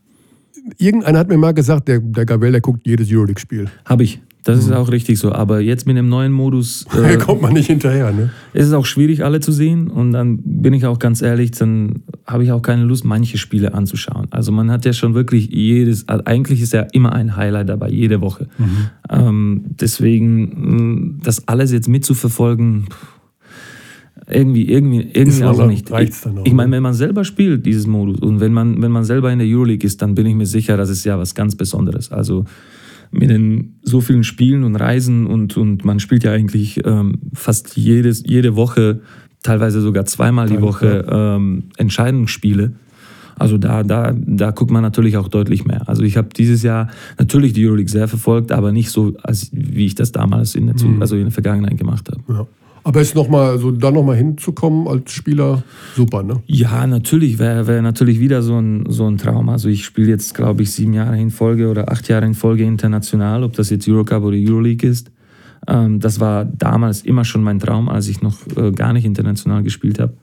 Speaker 1: Irgendeiner hat mir mal gesagt, der, der Gavel, der guckt jedes Euroleague-Spiel.
Speaker 3: Habe ich. Das ist mhm. auch richtig so. Aber jetzt mit dem neuen Modus.
Speaker 1: Äh, kommt man nicht hinterher, ne?
Speaker 3: Ist es auch schwierig, alle zu sehen. Und dann bin ich auch ganz ehrlich, dann habe ich auch keine Lust, manche Spiele anzuschauen. Also man hat ja schon wirklich jedes, also eigentlich ist ja immer ein Highlight dabei, jede Woche. Mhm. Ähm, deswegen, das alles jetzt mitzuverfolgen, irgendwie, irgendwie, irgendwie auch nicht. Ich, ich meine, ne? wenn man selber spielt, dieses Modus, und wenn man, wenn man selber in der Euroleague ist, dann bin ich mir sicher, das ist ja was ganz Besonderes. Also mit den so vielen Spielen und Reisen und, und man spielt ja eigentlich ähm, fast jedes, jede Woche, teilweise sogar zweimal die Woche ähm, Entscheidungsspiele. Also da, da, da guckt man natürlich auch deutlich mehr. Also ich habe dieses Jahr natürlich die Euroleague sehr verfolgt, aber nicht so, als wie ich das damals in der, mhm. also in der Vergangenheit gemacht habe.
Speaker 1: Ja. Aber ist noch mal, so da nochmal hinzukommen als Spieler, super, ne?
Speaker 3: Ja, natürlich, wäre wär natürlich wieder so ein, so ein Traum. Also ich spiele jetzt, glaube ich, sieben Jahre in Folge oder acht Jahre in Folge international, ob das jetzt Eurocup oder Euroleague ist. Ähm, das war damals immer schon mein Traum, als ich noch äh, gar nicht international gespielt habe.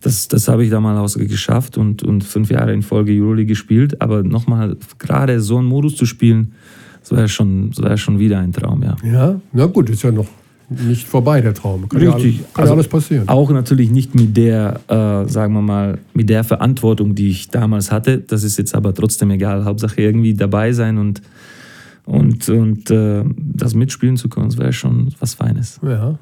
Speaker 3: Das, das habe ich damals geschafft und, und fünf Jahre in Folge Euroleague gespielt. Aber nochmal, gerade so einen Modus zu spielen, das wäre schon, wär schon wieder ein Traum, ja.
Speaker 1: Ja, na gut, ist ja noch nicht vorbei, der Traum. Kann Richtig. Ja, kann also alles passieren.
Speaker 3: Auch natürlich nicht mit der, äh, sagen wir mal, mit der Verantwortung, die ich damals hatte. Das ist jetzt aber trotzdem egal. Hauptsache irgendwie dabei sein und, und, und äh, das mitspielen zu können, das wäre schon was Feines.
Speaker 1: Ja.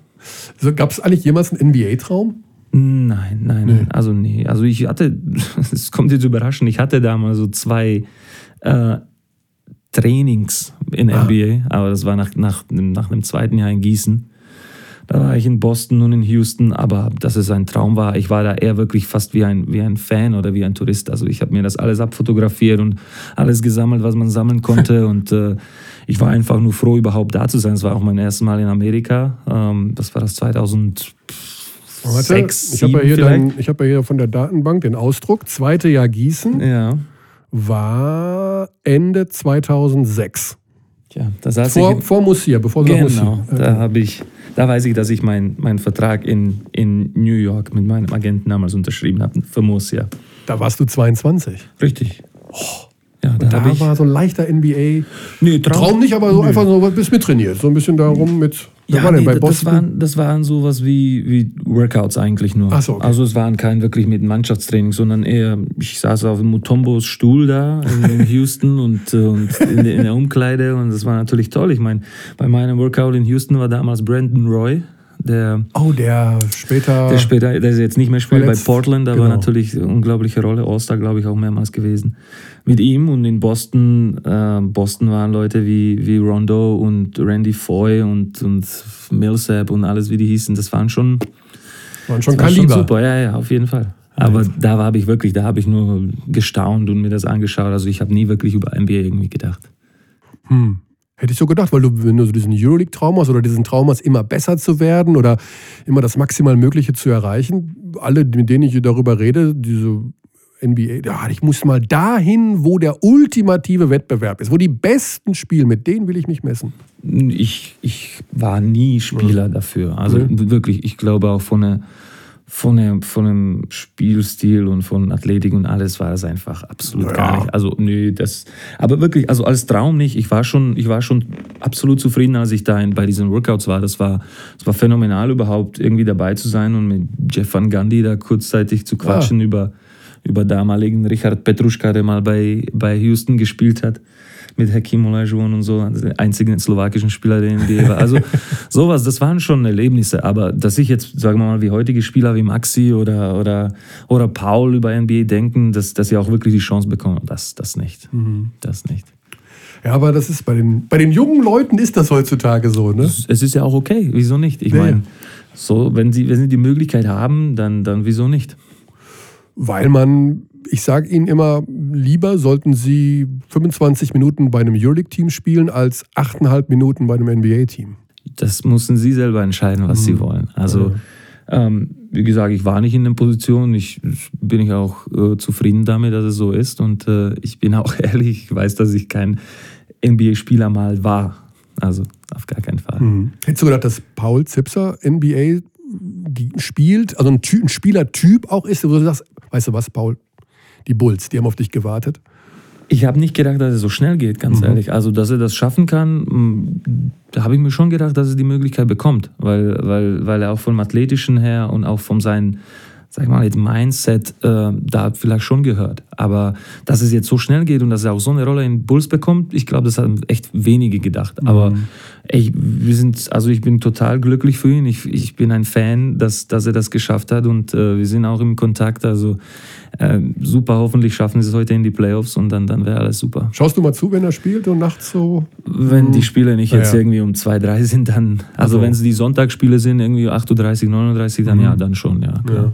Speaker 1: Also, Gab es eigentlich jemals einen NBA-Traum?
Speaker 3: Nein, nein, nee. also nee. Also ich hatte, es kommt jetzt überraschend, ich hatte damals so zwei äh, Trainings in ah. NBA, aber das war nach, nach, nach einem zweiten Jahr in Gießen. Da war ich in Boston und in Houston, aber dass es ein Traum war, ich war da eher wirklich fast wie ein, wie ein Fan oder wie ein Tourist. Also ich habe mir das alles abfotografiert und alles gesammelt, was man sammeln konnte. und äh, ich war einfach nur froh, überhaupt da zu sein. Das war auch mein erstes Mal in Amerika. Ähm, das war das 2000. Warte, Sechs,
Speaker 1: ich habe ja, hier hab ja hier von der Datenbank den Ausdruck. Zweite Jahr Gießen
Speaker 3: ja.
Speaker 1: war Ende 2006.
Speaker 3: Ja, da saß
Speaker 1: vor,
Speaker 3: ich
Speaker 1: vor Musir, bevor
Speaker 3: genau, Musir. da habe ich, da weiß ich, dass ich meinen mein Vertrag in, in New York mit meinem Agenten damals unterschrieben habe für Musir.
Speaker 1: Da warst du 22.
Speaker 3: Richtig.
Speaker 1: Oh. Ja, da, da war so ein leichter NBA. Nee, Traum, Traum nicht, aber so nee. einfach so ein bisschen mittrainiert. So ein bisschen darum mit.
Speaker 3: Ja, war nee, bei das, waren, das waren sowas wie, wie Workouts eigentlich nur.
Speaker 1: Ach so, okay.
Speaker 3: Also es waren kein wirklich mit Mannschaftstraining, sondern eher, ich saß auf Mutombos Stuhl da in, Houston und, äh, und in, in, der Umkleide und das war natürlich toll. Ich meine, bei meinem Workout in Houston war damals Brandon Roy, der,
Speaker 1: oh, der später.
Speaker 3: Der später, der ist jetzt nicht mehr spielt bei Portland, aber genau. natürlich eine unglaubliche Rolle. All-Star, glaube ich, auch mehrmals gewesen. Mit ihm und in Boston, äh, Boston waren Leute wie, wie Rondo und Randy Foy und, und Millsap und alles, wie die hießen. Das waren schon.
Speaker 1: Waren schon Kaliber. Schon
Speaker 3: super, ja, ja, auf jeden Fall. Aber da habe ich wirklich, da habe ich nur gestaunt und mir das angeschaut. Also ich habe nie wirklich über NBA irgendwie gedacht.
Speaker 1: Hm. Hätte ich so gedacht, weil du, wenn du so diesen Euroleague-Traum hast oder diesen Traum hast, immer besser zu werden oder immer das maximal Mögliche zu erreichen, alle, mit denen ich darüber rede, diese NBA, ja, ich muss mal dahin, wo der ultimative Wettbewerb ist, wo die Besten spielen, mit denen will ich mich messen.
Speaker 3: Ich, ich war nie Spieler ja. dafür. Also ja. wirklich, ich glaube auch von der von dem, von dem Spielstil und von Athletik und alles war das einfach absolut ja. gar nicht. Also, nö, das. Aber wirklich, also als Traum nicht. Ich war schon, ich war schon absolut zufrieden, als ich da in, bei diesen Workouts war. Das war, das war phänomenal, überhaupt irgendwie dabei zu sein und mit Jeff Van Gundy da kurzzeitig zu quatschen ja. über, über damaligen Richard Petruschka, der mal bei, bei Houston gespielt hat mit Hakim Olajuwon und so, der einzige slowakischen Spieler, der in NBA war. Also sowas, das waren schon Erlebnisse. Aber dass ich jetzt, sagen wir mal, wie heutige Spieler wie Maxi oder, oder, oder Paul über NBA denken, dass, dass sie auch wirklich die Chance bekommen, das, das nicht. Mhm. Das nicht.
Speaker 1: Ja, aber das ist bei den, bei den jungen Leuten ist das heutzutage so, ne?
Speaker 3: Es ist ja auch okay, wieso nicht? Ich nee. meine, so, wenn sie, wenn sie die Möglichkeit haben, dann, dann wieso nicht?
Speaker 1: Weil man ich sage Ihnen immer, lieber sollten Sie 25 Minuten bei einem Euroleague-Team spielen als 8,5 Minuten bei einem NBA-Team.
Speaker 3: Das müssen Sie selber entscheiden, was mhm. Sie wollen. Also, ja. ähm, wie gesagt, ich war nicht in der Position. Ich bin ich auch äh, zufrieden damit, dass es so ist. Und äh, ich bin auch ehrlich, ich weiß, dass ich kein NBA-Spieler mal war. Also auf gar keinen Fall.
Speaker 1: Mhm. Hättest du gedacht, dass Paul Zipser NBA spielt, also ein, ein Spielertyp auch ist, wo du sagst, weißt du was, Paul, die Bulls, die haben auf dich gewartet?
Speaker 3: Ich habe nicht gedacht, dass es so schnell geht, ganz mhm. ehrlich. Also, dass er das schaffen kann, mm, da habe ich mir schon gedacht, dass er die Möglichkeit bekommt, weil, weil, weil er auch vom Athletischen her und auch von seinen sag ich mal, jetzt Mindset äh, da vielleicht schon gehört. Aber dass es jetzt so schnell geht und dass er auch so eine Rolle in Bulls bekommt, ich glaube, das haben echt wenige gedacht. Mhm. Aber ey, wir sind, also ich bin total glücklich für ihn. Ich, ich bin ein Fan, dass, dass er das geschafft hat und äh, wir sind auch im Kontakt. Also äh, super, hoffentlich schaffen sie es heute in die Playoffs und dann, dann wäre alles super.
Speaker 1: Schaust du mal zu, wenn er spielt und nachts so?
Speaker 3: Wenn die Spiele nicht jetzt ja. irgendwie um 2, 3 sind, dann, also, also. wenn es die Sonntagsspiele sind, irgendwie 38, 39, dann mhm. ja, dann schon, ja. Klar. ja.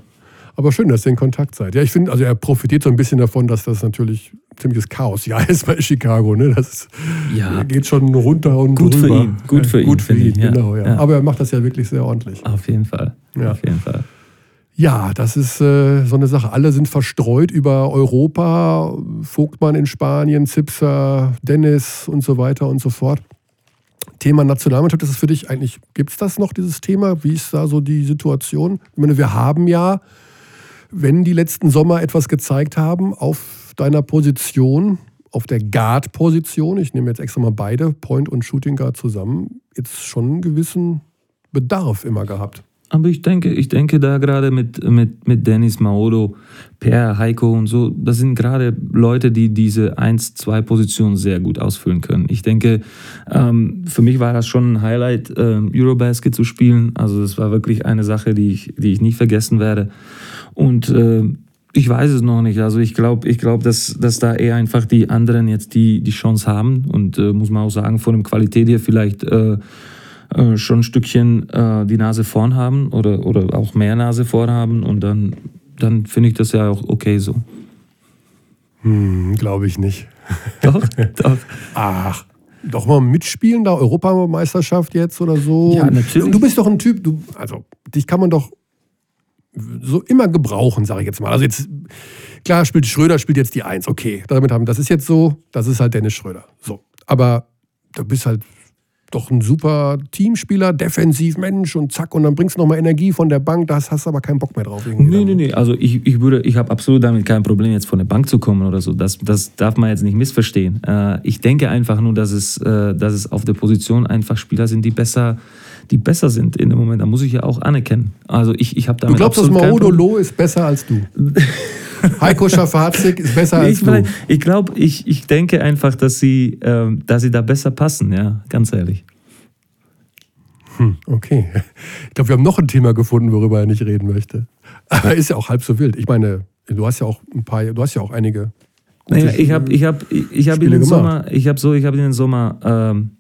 Speaker 1: Aber schön, dass ihr in Kontakt seid. Ja, ich finde, also er profitiert so ein bisschen davon, dass das natürlich ziemliches Chaos ja ist bei Chicago. Ne? Das ja. geht schon runter und
Speaker 3: gut
Speaker 1: drüber.
Speaker 3: Für ihn. Gut für
Speaker 1: ja,
Speaker 3: ihn.
Speaker 1: Gut für ihn, genau. Ja. Aber er macht das ja wirklich sehr ordentlich.
Speaker 3: Auf jeden Fall. Ja. Auf jeden Fall.
Speaker 1: Ja, das ist äh, so eine Sache. Alle sind verstreut über Europa. Vogtmann in Spanien, Zipser, Dennis und so weiter und so fort. Thema Nationalmannschaft, ist es für dich eigentlich, gibt es das noch, dieses Thema? Wie ist da so die Situation? Ich meine, wir haben ja, wenn die letzten Sommer etwas gezeigt haben, auf deiner Position, auf der Guard-Position, ich nehme jetzt extra mal beide, Point und Shooting Guard zusammen, jetzt schon einen gewissen Bedarf immer gehabt.
Speaker 3: Aber ich denke, ich denke da gerade mit, mit, mit Dennis Maodo, Per, Heiko und so, das sind gerade Leute, die diese 1, 2 Positionen sehr gut ausfüllen können. Ich denke, ähm, für mich war das schon ein Highlight, ähm, Eurobasket zu spielen. Also das war wirklich eine Sache, die ich, die ich nie vergessen werde. Und äh, ich weiß es noch nicht. Also ich glaube, ich glaub, dass, dass da eher einfach die anderen jetzt die, die Chance haben. Und äh, muss man auch sagen, von der Qualität her vielleicht äh, schon ein Stückchen äh, die Nase vorn haben oder, oder auch mehr Nase vorn haben. Und dann, dann finde ich das ja auch okay so.
Speaker 1: Hm, glaube ich nicht.
Speaker 3: Doch, doch.
Speaker 1: Ach, doch mal mitspielen, da Europameisterschaft jetzt oder so.
Speaker 3: Ja, natürlich.
Speaker 1: Du bist doch ein Typ, du, also dich kann man doch so immer gebrauchen, sage ich jetzt mal. Also jetzt, klar, spielt Schröder spielt jetzt die Eins, okay. Damit haben, das ist jetzt so, das ist halt Dennis Schröder. So. Aber du bist halt doch ein super Teamspieler, defensiv Mensch und zack, und dann bringst du nochmal Energie von der Bank, das hast du aber keinen Bock mehr drauf.
Speaker 3: Nee, nee, nee. Also ich, ich würde, ich habe absolut damit kein Problem, jetzt von der Bank zu kommen oder so. Das, das darf man jetzt nicht missverstehen. Äh, ich denke einfach nur, dass es, äh, dass es auf der Position einfach Spieler sind, die besser die besser sind in dem Moment. Da muss ich ja auch anerkennen. Also ich, ich habe damit
Speaker 1: Du glaubst, dass Maodo Loh ist besser als du? Heiko Schafazik ist besser als
Speaker 3: ich
Speaker 1: du?
Speaker 3: Ich glaube, ich, ich denke einfach, dass sie, ähm, dass sie da besser passen, ja, ganz ehrlich.
Speaker 1: Hm, okay. Ich glaube, wir haben noch ein Thema gefunden, worüber er nicht reden möchte. Aber ist ja auch halb so wild. Ich meine, du hast ja auch ein paar, du hast ja auch einige.
Speaker 3: Naja, ich habe ich hab, ich hab in den Sommer, ich habe so, ich habe in den Sommer, ähm,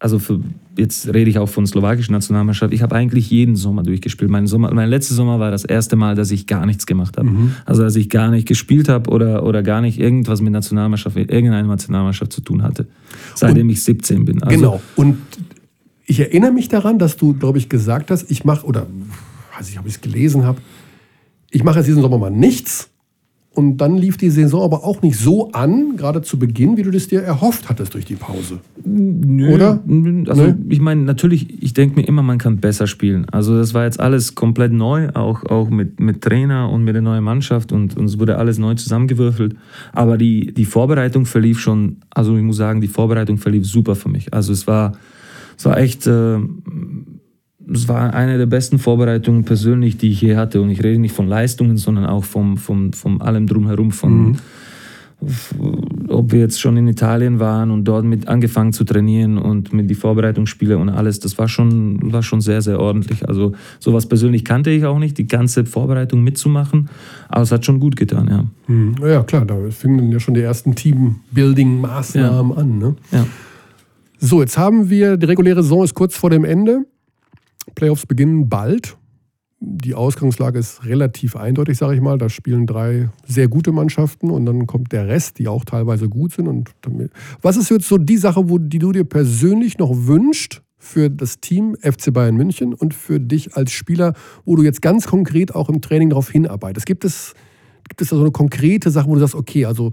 Speaker 3: also für, jetzt rede ich auch von slowakischen Nationalmannschaft, ich habe eigentlich jeden Sommer durchgespielt. Mein, Sommer, mein letzter Sommer war das erste Mal, dass ich gar nichts gemacht habe. Mhm. Also dass ich gar nicht gespielt habe oder, oder gar nicht irgendwas mit Nationalmannschaft, irgendeiner Nationalmannschaft zu tun hatte, seitdem Und, ich 17 bin.
Speaker 1: Also, genau. Und ich erinnere mich daran, dass du, glaube ich, gesagt hast, ich mache, oder weiß ich, ob ich es gelesen habe, ich mache jetzt diesen Sommer mal nichts. Und dann lief die Saison aber auch nicht so an, gerade zu Beginn, wie du das dir erhofft hattest durch die Pause.
Speaker 3: Nö, Oder? Also Nö. ich meine, natürlich, ich denke mir immer, man kann besser spielen. Also das war jetzt alles komplett neu, auch, auch mit, mit Trainer und mit der neuen Mannschaft und, und es wurde alles neu zusammengewürfelt. Aber die, die Vorbereitung verlief schon, also ich muss sagen, die Vorbereitung verlief super für mich. Also es war es war echt, äh, es war eine der besten Vorbereitungen persönlich, die ich je hatte. Und ich rede nicht von Leistungen, sondern auch vom, vom, vom allem drumherum, von mhm. ob wir jetzt schon in Italien waren und dort mit angefangen zu trainieren und mit die Vorbereitungsspiele und alles, das war schon, war schon sehr, sehr ordentlich. Also sowas persönlich kannte ich auch nicht, die ganze Vorbereitung mitzumachen, aber es hat schon gut getan, ja.
Speaker 1: Mhm. Ja, klar, da fingen dann ja schon die ersten Teambuilding-Maßnahmen ja. an. Ne?
Speaker 3: Ja.
Speaker 1: So, jetzt haben wir, die reguläre Saison ist kurz vor dem Ende. Playoffs beginnen bald. Die Ausgangslage ist relativ eindeutig, sage ich mal. Da spielen drei sehr gute Mannschaften und dann kommt der Rest, die auch teilweise gut sind. Und was ist jetzt so die Sache, wo, die du dir persönlich noch wünschst für das Team FC Bayern München und für dich als Spieler, wo du jetzt ganz konkret auch im Training darauf hinarbeitest? Gibt es, gibt es da so eine konkrete Sache, wo du sagst, okay, also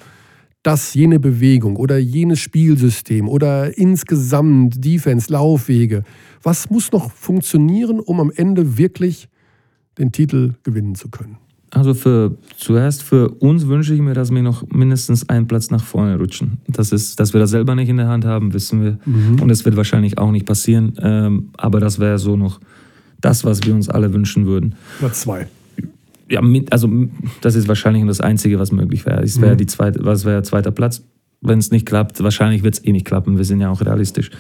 Speaker 1: das, jene Bewegung oder jenes Spielsystem oder insgesamt Defense, Laufwege. Was muss noch funktionieren, um am Ende wirklich den Titel gewinnen zu können?
Speaker 3: Also für, zuerst für uns wünsche ich mir, dass wir noch mindestens einen Platz nach vorne rutschen. Das ist, dass wir das selber nicht in der Hand haben, wissen wir. Mhm. Und es wird wahrscheinlich auch nicht passieren. Ähm, aber das wäre so noch das, was wir uns alle wünschen würden.
Speaker 1: Platz zwei
Speaker 3: ja, also das ist wahrscheinlich das Einzige, was möglich wäre. Es wäre mhm. die zweite, was wäre zweiter Platz. Wenn es nicht klappt, wahrscheinlich wird es eh nicht klappen. Wir sind ja auch realistisch.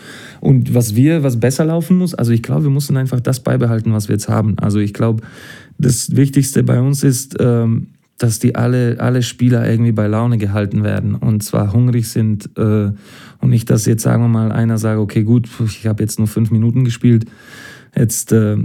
Speaker 3: Und was wir, was besser laufen muss, also ich glaube, wir müssen einfach das beibehalten, was wir jetzt haben. Also ich glaube, das Wichtigste bei uns ist, ähm, dass die alle, alle Spieler irgendwie bei Laune gehalten werden und zwar hungrig sind äh, und nicht, dass jetzt sagen wir mal einer sagt, okay gut, ich habe jetzt nur fünf Minuten gespielt, jetzt äh,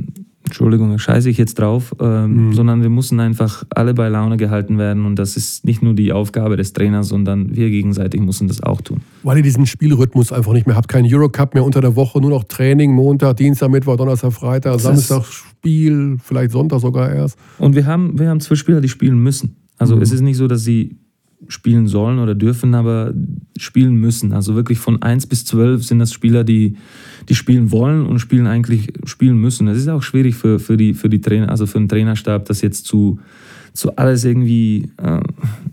Speaker 3: Entschuldigung, scheiße ich jetzt drauf, ähm, mhm. sondern wir müssen einfach alle bei Laune gehalten werden und das ist nicht nur die Aufgabe des Trainers, sondern wir gegenseitig müssen das auch tun.
Speaker 1: Weil ihr diesen Spielrhythmus einfach nicht mehr habt, kein Eurocup mehr unter der Woche, nur noch Training, Montag, Dienstag, Mittwoch, Donnerstag, Freitag, das Samstag Spiel, vielleicht Sonntag sogar erst.
Speaker 3: Und wir haben, wir haben zwölf Spieler, die spielen müssen. Also mhm. es ist nicht so, dass sie spielen sollen oder dürfen, aber spielen müssen. Also wirklich von 1 bis 12 sind das Spieler, die, die spielen wollen und spielen eigentlich spielen müssen. Es ist auch schwierig für, für, die, für die Trainer, also für den Trainerstab, das jetzt zu, zu alles irgendwie, äh,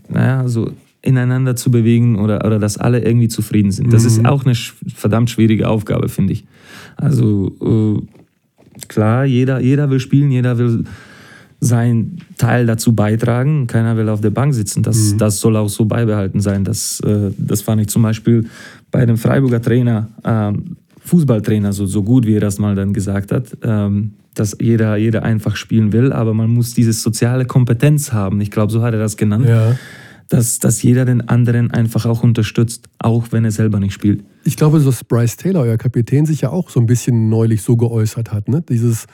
Speaker 3: naja, so ineinander zu bewegen oder, oder dass alle irgendwie zufrieden sind. Das mhm. ist auch eine verdammt schwierige Aufgabe, finde ich. Also äh, klar, jeder, jeder will spielen, jeder will seinen Teil dazu beitragen. Keiner will auf der Bank sitzen. Das, mhm. das soll auch so beibehalten sein. Das, äh, das fand ich zum Beispiel bei dem Freiburger Trainer, ähm, Fußballtrainer, so, so gut wie er das mal dann gesagt hat, ähm, dass jeder, jeder einfach spielen will, aber man muss diese soziale Kompetenz haben. Ich glaube, so hat er das genannt. Ja. Dass, dass jeder den anderen einfach auch unterstützt, auch wenn er selber nicht spielt.
Speaker 1: Ich glaube, dass Bryce Taylor, euer Kapitän, sich ja auch so ein bisschen neulich so geäußert hat. Ne? Dieses,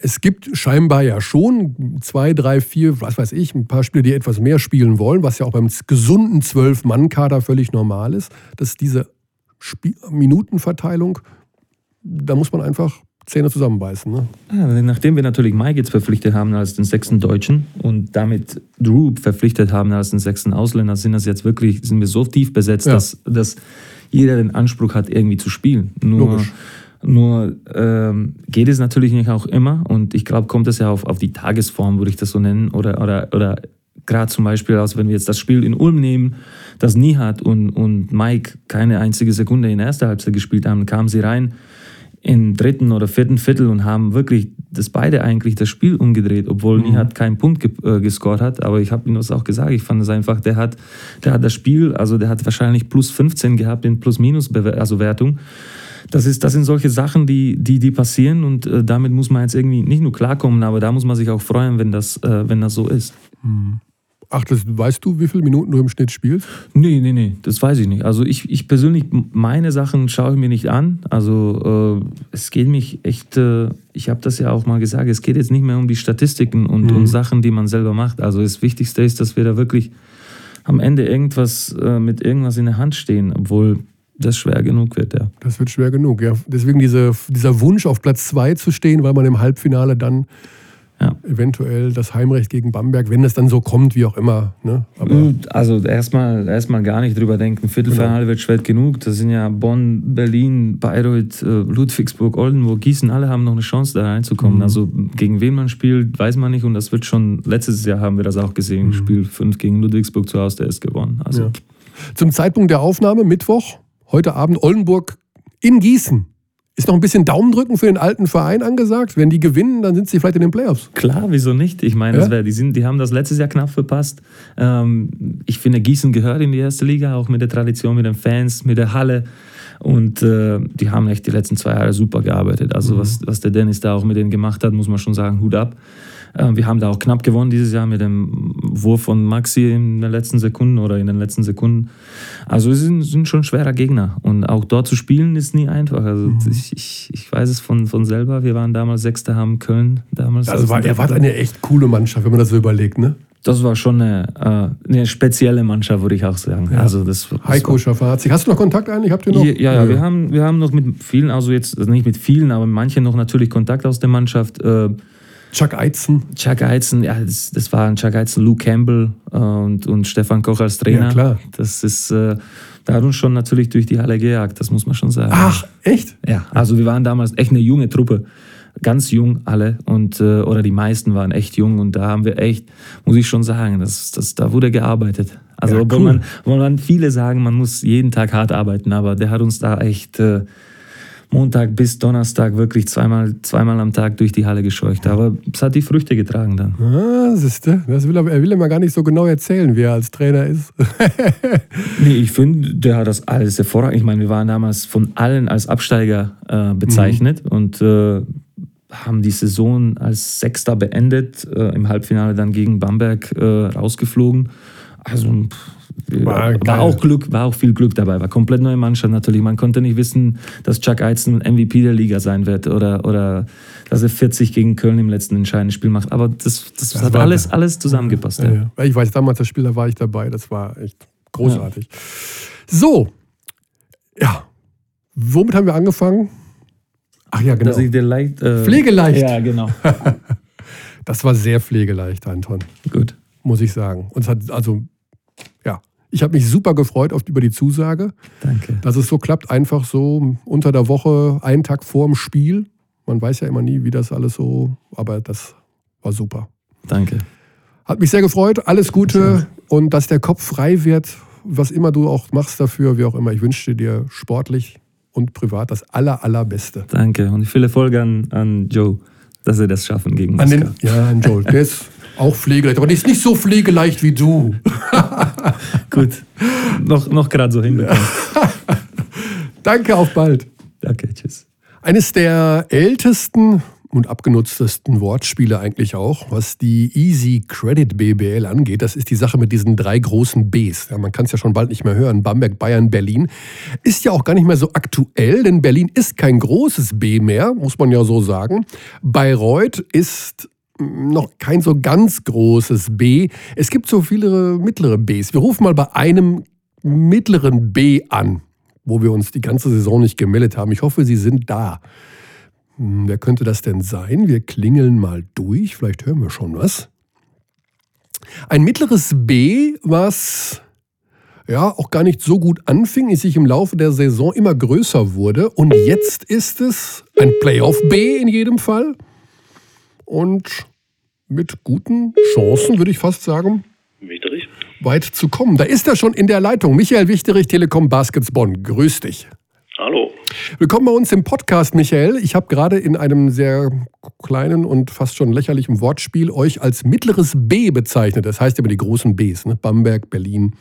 Speaker 1: es gibt scheinbar ja schon zwei, drei, vier, was weiß ich, ein paar Spieler, die etwas mehr spielen wollen, was ja auch beim gesunden Zwölf-Mann-Kader völlig normal ist, dass diese Spiel Minutenverteilung, da muss man einfach Zähne zusammenbeißen. Ne?
Speaker 3: Ja, nachdem wir natürlich jetzt verpflichtet haben als den sechsten Deutschen und damit Drew verpflichtet haben als den sechsten Ausländer, sind das jetzt wirklich, sind wir so tief besetzt, ja. dass, dass jeder den Anspruch hat, irgendwie zu spielen. Nur Logisch. Nur ähm, geht es natürlich nicht auch immer und ich glaube, kommt es ja auf, auf die Tagesform, würde ich das so nennen, oder, oder, oder gerade zum Beispiel, also wenn wir jetzt das Spiel in Ulm nehmen, das Nihat und, und Mike keine einzige Sekunde in der ersten Halbzeit gespielt haben, kamen sie rein im dritten oder vierten Viertel und haben wirklich das beide eigentlich das Spiel umgedreht, obwohl mhm. Nihat keinen Punkt ge äh, gescored hat. Aber ich habe ihm das auch gesagt. Ich fand es einfach, der hat, der hat das Spiel, also der hat wahrscheinlich plus 15 gehabt in Plus-Minus-Wertung. Also Wertung das, ist, das sind solche Sachen, die, die, die passieren und äh, damit muss man jetzt irgendwie nicht nur klarkommen, aber da muss man sich auch freuen, wenn das, äh, wenn das so ist.
Speaker 1: Hm. Ach, das, weißt du, wie viele Minuten du im Schnitt spielst?
Speaker 3: Nee, nee, nee, das weiß ich nicht. Also ich, ich persönlich, meine Sachen schaue ich mir nicht an. Also äh, es geht mich echt, äh, ich habe das ja auch mal gesagt, es geht jetzt nicht mehr um die Statistiken und, mhm. und Sachen, die man selber macht. Also das Wichtigste ist, dass wir da wirklich am Ende irgendwas äh, mit irgendwas in der Hand stehen, obwohl das schwer genug wird, ja.
Speaker 1: Das wird schwer genug, ja. Deswegen diese, dieser Wunsch, auf Platz 2 zu stehen, weil man im Halbfinale dann ja. eventuell das Heimrecht gegen Bamberg, wenn es dann so kommt, wie auch immer. Ne?
Speaker 3: also erstmal erstmal gar nicht drüber denken. Viertelfinale genau. wird schwer genug. Das sind ja Bonn, Berlin, Bayreuth, äh, Ludwigsburg, Oldenburg, Gießen, alle haben noch eine Chance, da reinzukommen. Mhm. Also gegen wen man spielt, weiß man nicht. Und das wird schon, letztes Jahr haben wir das auch gesehen. Mhm. Spiel 5 gegen Ludwigsburg zu Hause, der ist gewonnen. Also. Ja.
Speaker 1: Zum Zeitpunkt der Aufnahme, Mittwoch, heute Abend Oldenburg in Gießen. Ist noch ein bisschen Daumendrücken für den alten Verein angesagt? Wenn die gewinnen, dann sind sie vielleicht in den Playoffs.
Speaker 3: Klar, wieso nicht? Ich meine, ja? die, sind, die haben das letztes Jahr knapp verpasst. Ähm, ich finde, Gießen gehört in die erste Liga, auch mit der Tradition, mit den Fans, mit der Halle. Und äh, die haben echt die letzten zwei Jahre super gearbeitet. Also, mhm. was, was der Dennis da auch mit denen gemacht hat, muss man schon sagen, Hut ab. Äh, wir haben da auch knapp gewonnen dieses Jahr mit dem Wurf von Maxi in den letzten Sekunden oder in den letzten Sekunden. Also es sind, sind schon schwerer Gegner. Und auch dort zu spielen ist nie einfach. Also mhm. ich, ich, ich weiß es von, von selber. Wir waren damals Sechster, haben Köln damals.
Speaker 1: Also war, er war eine echt coole Mannschaft, wenn man das so überlegt, ne?
Speaker 3: Das war schon eine, äh, eine spezielle Mannschaft, würde ich auch sagen. Ja. Also das, das
Speaker 1: Heiko Schafazi. Hast du noch Kontakt eigentlich? Habt ihr noch?
Speaker 3: Ja, ja, ja, Wir, haben, wir haben noch mit vielen, also jetzt nicht mit vielen, aber manchen noch natürlich Kontakt aus der Mannschaft.
Speaker 1: Chuck Eizen.
Speaker 3: Chuck Eizen, ja, das, das waren Chuck Eizen, Lou Campbell äh, und, und Stefan Koch als Trainer. Ja,
Speaker 1: klar.
Speaker 3: Das ist, äh, da hat uns schon natürlich durch die Halle gejagt, das muss man schon sagen.
Speaker 1: Ach, echt?
Speaker 3: Ja, also wir waren damals echt eine junge Truppe. Ganz jung alle und äh, oder die meisten waren echt jung und da haben wir echt, muss ich schon sagen, das, das, da wurde gearbeitet. Also ja, cool. obwohl, man, obwohl man viele sagen, man muss jeden Tag hart arbeiten, aber der hat uns da echt äh, Montag bis Donnerstag wirklich zweimal, zweimal am Tag durch die Halle gescheucht. Aber es hat die Früchte getragen dann.
Speaker 1: Ah, siehste, das will er, er will immer gar nicht so genau erzählen, wie er als Trainer ist.
Speaker 3: nee, ich finde, der hat das alles hervorragend. Ich meine, wir waren damals von allen als Absteiger äh, bezeichnet mhm. und äh, haben die Saison als Sechster beendet, äh, im Halbfinale dann gegen Bamberg äh, rausgeflogen. Also war, war, auch Glück, war auch viel Glück dabei, war komplett neue Mannschaft natürlich. Man konnte nicht wissen, dass Chuck Eizen MVP der Liga sein wird oder, oder dass er 40 gegen Köln im letzten entscheidenden Spiel macht. Aber das, das, das hat alles, alles zusammengepasst. Ja,
Speaker 1: ja. Ich weiß, damals das Spiel, da war ich dabei. Das war echt großartig. Ja. So, ja. Womit haben wir angefangen? Ach ja, genau.
Speaker 3: Leicht, äh,
Speaker 1: pflegeleicht.
Speaker 3: Ja, genau.
Speaker 1: das war sehr pflegeleicht, Anton.
Speaker 3: Gut.
Speaker 1: Muss ich sagen. Und es hat also Ich habe mich super gefreut auf, über die Zusage.
Speaker 3: Danke.
Speaker 1: Dass es so klappt, einfach so unter der Woche, einen Tag vor dem Spiel. Man weiß ja immer nie, wie das alles so, aber das war super.
Speaker 3: Danke.
Speaker 1: Hat mich sehr gefreut. Alles Gute und dass der Kopf frei wird, was immer du auch machst dafür, wie auch immer. Ich wünsche dir sportlich und privat das aller, allerbeste.
Speaker 3: Danke und viel Erfolg an, an Joe, dass er das schaffen gegen
Speaker 1: an den, Ja, an Joe. Der ist auch pflegeleicht, aber ist nicht so pflegeleicht wie du.
Speaker 3: Gut, noch, noch gerade so hinbekommen.
Speaker 1: Danke, auf bald.
Speaker 3: Danke, tschüss.
Speaker 1: Eines der ältesten und abgenutztesten Wortspiele eigentlich auch, was die Easy Credit BBL angeht. Das ist die Sache mit diesen drei großen Bs. Ja, man kann es ja schon bald nicht mehr hören. Bamberg, Bayern, Berlin. Ist ja auch gar nicht mehr so aktuell, denn Berlin ist kein großes B mehr, muss man ja so sagen. Bayreuth ist noch kein so ganz großes B. Es gibt so viele mittlere Bs. Wir rufen mal bei einem mittleren B an, wo wir uns die ganze Saison nicht gemeldet haben. Ich hoffe, Sie sind da. Hm, wer könnte das denn sein? Wir klingeln mal durch, vielleicht hören wir schon was. Ein mittleres B, was ja auch gar nicht so gut anfing, es sich im Laufe der Saison immer größer wurde. Und jetzt ist es ein Playoff B in jedem Fall. Und mit guten Chancen, würde ich fast sagen,
Speaker 4: Wichterich.
Speaker 1: weit zu kommen. Da ist er schon in der Leitung. Michael Wichterich, Telekom Baskets Bonn. Grüß dich.
Speaker 4: Hallo.
Speaker 1: Willkommen bei uns im Podcast, Michael. Ich habe gerade in einem sehr kleinen und fast schon lächerlichen Wortspiel euch als mittleres B bezeichnet. Das heißt immer die großen Bs, ne? Bamberg, Berlin,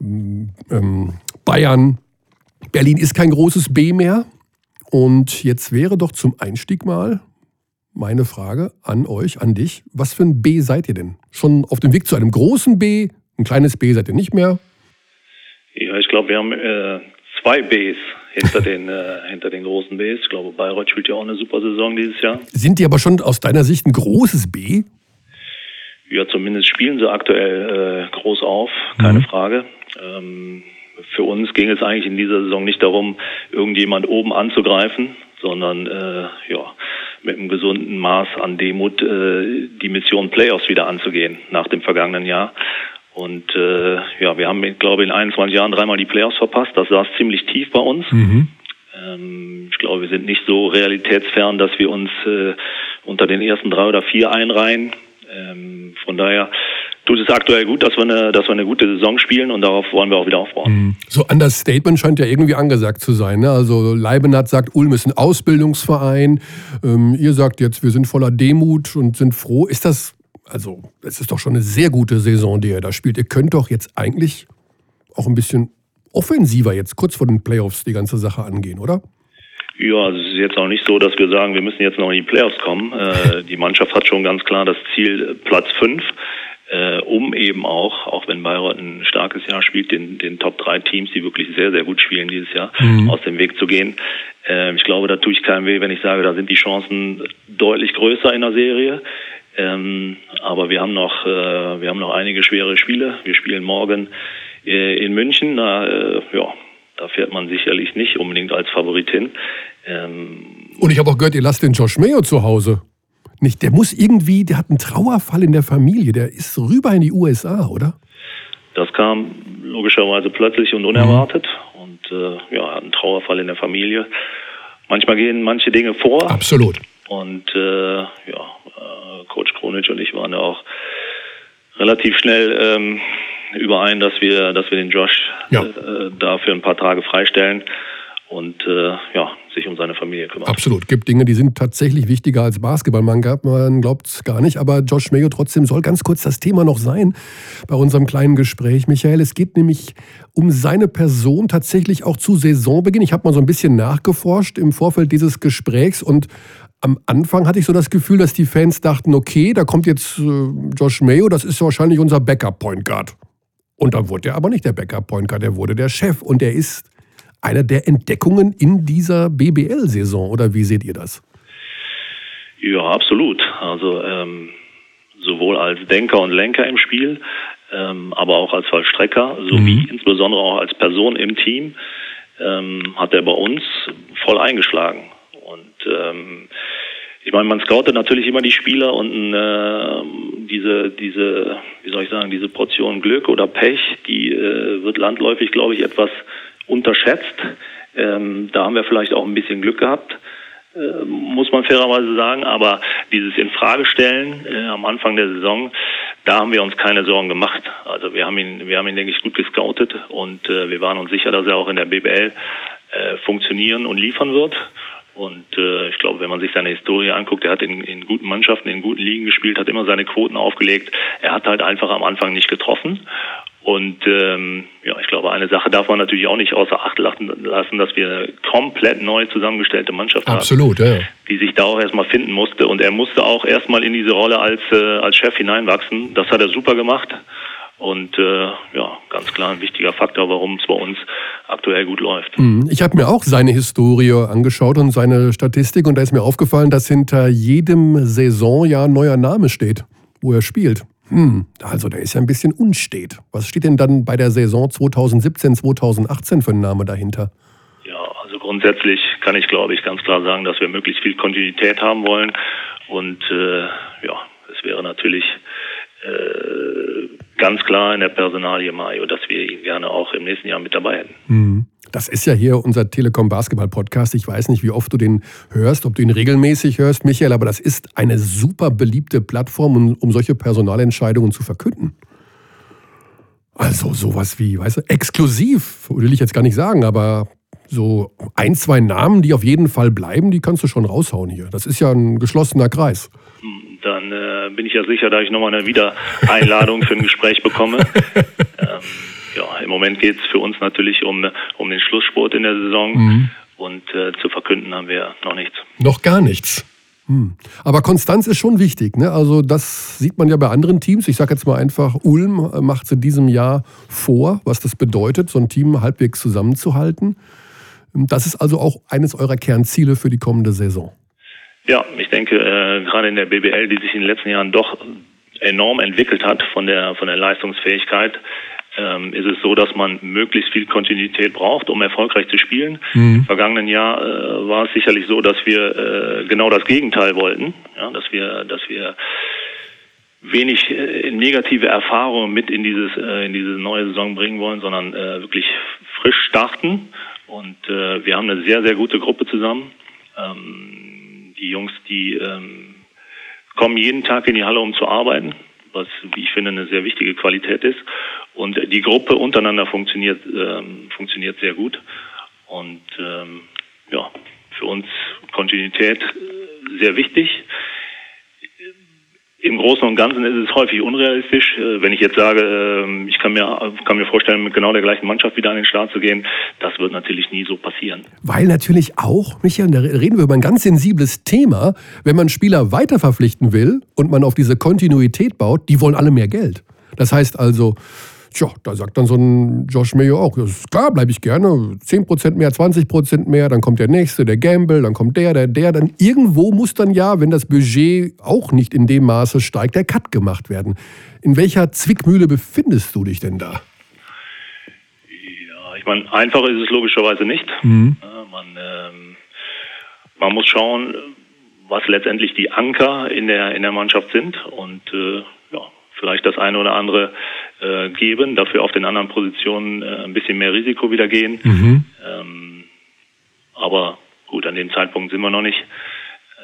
Speaker 1: ähm, Bayern. Berlin ist kein großes B mehr. Und jetzt wäre doch zum Einstieg mal meine Frage an euch, an dich. Was für ein B seid ihr denn? Schon auf dem Weg zu einem großen B? Ein kleines B seid ihr nicht mehr?
Speaker 4: Ja, ich glaube, wir haben äh, zwei Bs hinter den, äh, hinter den großen Bs. Ich glaube, Bayreuth spielt ja auch eine super Saison dieses Jahr.
Speaker 1: Sind die aber schon aus deiner Sicht ein großes B?
Speaker 4: Ja, zumindest spielen sie aktuell äh, groß auf, keine mhm. Frage. Ähm, für uns ging es eigentlich in dieser Saison nicht darum, irgendjemand oben anzugreifen, sondern äh, ja, mit einem gesunden Maß an Demut äh, die Mission Playoffs wieder anzugehen nach dem vergangenen Jahr. Und äh, ja, wir haben, glaube ich, in 21 Jahren dreimal die Playoffs verpasst. Das saß ziemlich tief bei uns. Mhm. Ähm, ich glaube, wir sind nicht so realitätsfern, dass wir uns äh, unter den ersten drei oder vier einreihen. Ähm, von daher tut es aktuell gut, dass wir, eine, dass wir eine gute Saison spielen und darauf wollen wir auch wieder aufbauen. Mhm.
Speaker 1: So Understatement scheint ja irgendwie angesagt zu sein. Ne? Also Leibenhardt sagt, Ulm ist ein Ausbildungsverein. Ähm, ihr sagt jetzt, wir sind voller Demut und sind froh. Ist das also es ist doch schon eine sehr gute Saison, die ihr da spielt. Ihr könnt doch jetzt eigentlich auch ein bisschen offensiver jetzt kurz vor den Playoffs die ganze Sache angehen, oder?
Speaker 4: Ja, es ist jetzt auch nicht so, dass wir sagen, wir müssen jetzt noch in die Playoffs kommen. Äh, die Mannschaft hat schon ganz klar das Ziel Platz 5, äh, um eben auch, auch wenn Bayreuth ein starkes Jahr spielt, den, den Top 3 Teams, die wirklich sehr, sehr gut spielen dieses Jahr, mhm. aus dem Weg zu gehen. Äh, ich glaube, da tue ich keinem weh, wenn ich sage, da sind die Chancen deutlich größer in der Serie. Ähm, aber wir haben noch, äh, wir haben noch einige schwere Spiele. Wir spielen morgen äh, in München. Da, äh, ja, da fährt man sicherlich nicht unbedingt als Favorit hin.
Speaker 1: Ähm, Und ich habe auch gehört, ihr lasst den Josh Mayo zu Hause. Nicht, der muss irgendwie, der hat einen Trauerfall in der Familie. Der ist rüber in die USA, oder?
Speaker 4: Das kam logischerweise plötzlich und unerwartet. Mhm. Und äh, ja, hat einen Trauerfall in der Familie. Manchmal gehen manche Dinge vor.
Speaker 1: Absolut.
Speaker 4: Und äh, ja, äh, Coach Kronitsch und ich waren ja auch relativ schnell ähm, überein, dass wir, dass wir den Josh ja. äh, da für ein paar Tage freistellen und äh, ja, sich um seine Familie kümmern.
Speaker 1: Absolut. Gibt Dinge, die sind tatsächlich wichtiger als Basketball. Man, man glaubt es gar nicht, aber Josh Mayo trotzdem soll ganz kurz das Thema noch sein bei unserem kleinen Gespräch. Michael, es geht nämlich um seine Person tatsächlich auch zu Saisonbeginn. Ich habe mal so ein bisschen nachgeforscht im Vorfeld dieses Gesprächs und am Anfang hatte ich so das Gefühl, dass die Fans dachten, okay, da kommt jetzt äh, Josh Mayo, das ist wahrscheinlich unser Backup-Point Guard. Und dann wurde er aber nicht der Backup-Point Guard, er wurde der Chef. Und er ist einer der Entdeckungen in dieser BBL-Saison. Oder wie seht ihr das?
Speaker 4: Ja, absolut. Also ähm, sowohl als Denker und Lenker im Spiel, ähm, aber auch als Vollstrecker, sowie mhm. insbesondere auch als Person im Team, ähm, hat er bei uns voll eingeschlagen. Und ähm, ich meine, man scoutet natürlich immer die Spieler und äh,
Speaker 3: diese, diese, wie soll ich sagen, diese Portion Glück oder Pech, die äh, wird landläufig, glaube ich, etwas unterschätzt. Ähm, da haben wir vielleicht auch ein bisschen Glück gehabt. Äh, muss man fairerweise sagen, aber dieses Infragestellen äh, am Anfang der Saison, da haben wir uns keine Sorgen gemacht. Also wir haben ihn, wir haben ihn, denke ich, gut gescoutet und äh, wir waren uns sicher, dass er auch in der BBL äh, funktionieren und liefern wird. Und äh, ich glaube, wenn man sich seine Historie anguckt, er hat in, in guten Mannschaften, in guten Ligen gespielt, hat immer seine Quoten aufgelegt. Er hat halt einfach am Anfang nicht getroffen. Und ähm, ja, ich glaube, eine Sache darf man natürlich auch nicht außer Acht lassen, dass wir eine komplett neu zusammengestellte Mannschaft
Speaker 1: Absolut,
Speaker 3: haben,
Speaker 1: ja.
Speaker 3: die sich da auch erstmal finden musste. Und er musste auch erstmal in diese Rolle als, äh, als Chef hineinwachsen. Das hat er super gemacht. Und äh, ja, ganz klar ein wichtiger Faktor, warum es bei uns aktuell gut läuft.
Speaker 1: Mhm. Ich habe mir auch seine Historie angeschaut und seine Statistik und da ist mir aufgefallen, dass hinter jedem Saisonjahr ein neuer Name steht, wo er spielt. Hm, also der ist ja ein bisschen unstet. Was steht denn dann bei der Saison 2017, 2018 für ein Name dahinter?
Speaker 3: Ja, also grundsätzlich kann ich, glaube ich, ganz klar sagen, dass wir möglichst viel Kontinuität haben wollen. Und äh, ja, es wäre natürlich äh, ganz klar in der Personalie Mario, dass wir ihn gerne auch im nächsten Jahr mit dabei hätten.
Speaker 1: Mhm. Das ist ja hier unser Telekom Basketball Podcast. Ich weiß nicht, wie oft du den hörst, ob du ihn regelmäßig hörst, Michael, aber das ist eine super beliebte Plattform, um, um solche Personalentscheidungen zu verkünden. Also sowas wie, weißt du, exklusiv, will ich jetzt gar nicht sagen, aber so ein, zwei Namen, die auf jeden Fall bleiben, die kannst du schon raushauen hier. Das ist ja ein geschlossener Kreis.
Speaker 3: Dann äh, bin ich ja sicher, dass ich nochmal eine Wiedereinladung für ein Gespräch bekomme. ähm, ja, im Moment geht es für uns natürlich um, um den Schlusssport in der Saison mhm. und äh, zu verkünden haben wir noch nichts.
Speaker 1: Noch gar nichts. Hm. Aber Konstanz ist schon wichtig. Ne? Also das sieht man ja bei anderen Teams. Ich sage jetzt mal einfach, Ulm macht es in diesem Jahr vor, was das bedeutet, so ein Team halbwegs zusammenzuhalten. Das ist also auch eines eurer Kernziele für die kommende Saison.
Speaker 3: Ja, ich denke, äh, gerade in der BBL, die sich in den letzten Jahren doch enorm entwickelt hat von der, von der Leistungsfähigkeit, ähm, ist es so, dass man möglichst viel Kontinuität braucht, um erfolgreich zu spielen. Mhm. Im vergangenen Jahr äh, war es sicherlich so, dass wir äh, genau das Gegenteil wollten, ja, dass wir, dass wir wenig äh, negative Erfahrungen mit in dieses äh, in diese neue Saison bringen wollen, sondern äh, wirklich frisch starten. Und äh, wir haben eine sehr sehr gute Gruppe zusammen. Ähm, die Jungs, die ähm, kommen jeden Tag in die Halle, um zu arbeiten was, wie ich finde, eine sehr wichtige Qualität ist. Und die Gruppe untereinander funktioniert, ähm, funktioniert sehr gut. Und ähm, ja, für uns Kontinuität äh, sehr wichtig. Im Großen und Ganzen ist es häufig unrealistisch. Äh, wenn ich jetzt sage, ähm, ich kann mir, kann mir vorstellen, mit genau der gleichen Mannschaft wieder an den Start zu gehen, das wird natürlich nie so passieren.
Speaker 1: Weil natürlich auch, Michael, da reden wir über ein ganz sensibles Thema, wenn man Spieler weiter verpflichten will und man auf diese Kontinuität baut, die wollen alle mehr Geld. Das heißt also, Tja, da sagt dann so ein Josh Mayo auch, ja, klar, bleibe ich gerne, 10% mehr, 20% mehr, dann kommt der nächste, der Gamble, dann kommt der, der, der. Dann irgendwo muss dann ja, wenn das Budget auch nicht in dem Maße steigt, der Cut gemacht werden. In welcher Zwickmühle befindest du dich denn da?
Speaker 3: Ja, ich meine, einfach ist es logischerweise nicht. Mhm. Man, ähm, man muss schauen, was letztendlich die Anker in der, in der Mannschaft sind und äh, ja, vielleicht das eine oder andere äh, geben, dafür auf den anderen Positionen äh, ein bisschen mehr Risiko wieder gehen. Mhm. Ähm, aber gut, an dem Zeitpunkt sind wir noch nicht.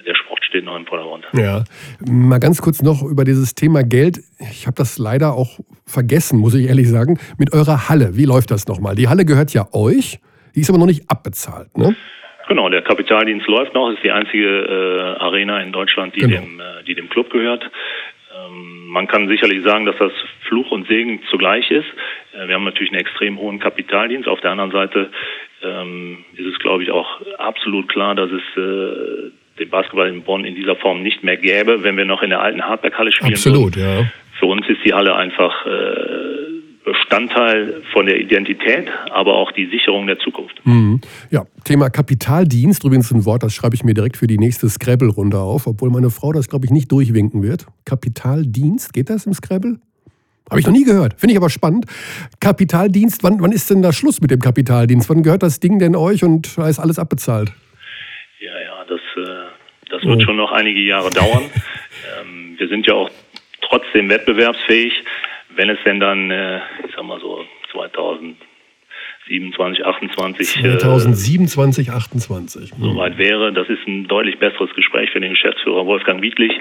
Speaker 3: Der Sport steht noch im Vordergrund.
Speaker 1: Ja, mal ganz kurz noch über dieses Thema Geld. Ich habe das leider auch vergessen, muss ich ehrlich sagen. Mit eurer Halle, wie läuft das nochmal? Die Halle gehört ja euch, die ist aber noch nicht abbezahlt, ne?
Speaker 3: Genau, der Kapitaldienst läuft noch, ist die einzige äh, Arena in Deutschland, die, genau. dem, äh, die dem Club gehört. Ähm, man kann sicherlich sagen, dass das Fluch und Segen zugleich ist. Äh, wir haben natürlich einen extrem hohen Kapitaldienst. Auf der anderen Seite ähm, ist es, glaube ich, auch absolut klar, dass es äh, den Basketball in Bonn in dieser Form nicht mehr gäbe, wenn wir noch in der alten Hardback-Halle spielen
Speaker 1: Absolut, würden. ja.
Speaker 3: Für uns ist die Halle einfach äh, Bestandteil von der Identität, aber auch die Sicherung der Zukunft.
Speaker 1: Mhm. Ja, Thema Kapitaldienst, übrigens ein Wort, das schreibe ich mir direkt für die nächste Scrabble-Runde auf, obwohl meine Frau das, glaube ich, nicht durchwinken wird. Kapitaldienst, geht das im Scrabble? Habe ich noch nie gehört. Finde ich aber spannend. Kapitaldienst, wann, wann ist denn da Schluss mit dem Kapitaldienst? Wann gehört das Ding denn euch und da ist alles abbezahlt?
Speaker 3: Ja, ja, das, äh, das wird oh. schon noch einige Jahre dauern. ähm, wir sind ja auch trotzdem wettbewerbsfähig, wenn es denn dann, äh, ich sag mal so 2027, 28
Speaker 1: 2027, 28
Speaker 3: hm. soweit wäre. Das ist ein deutlich besseres Gespräch für den Geschäftsführer Wolfgang Wiedlich.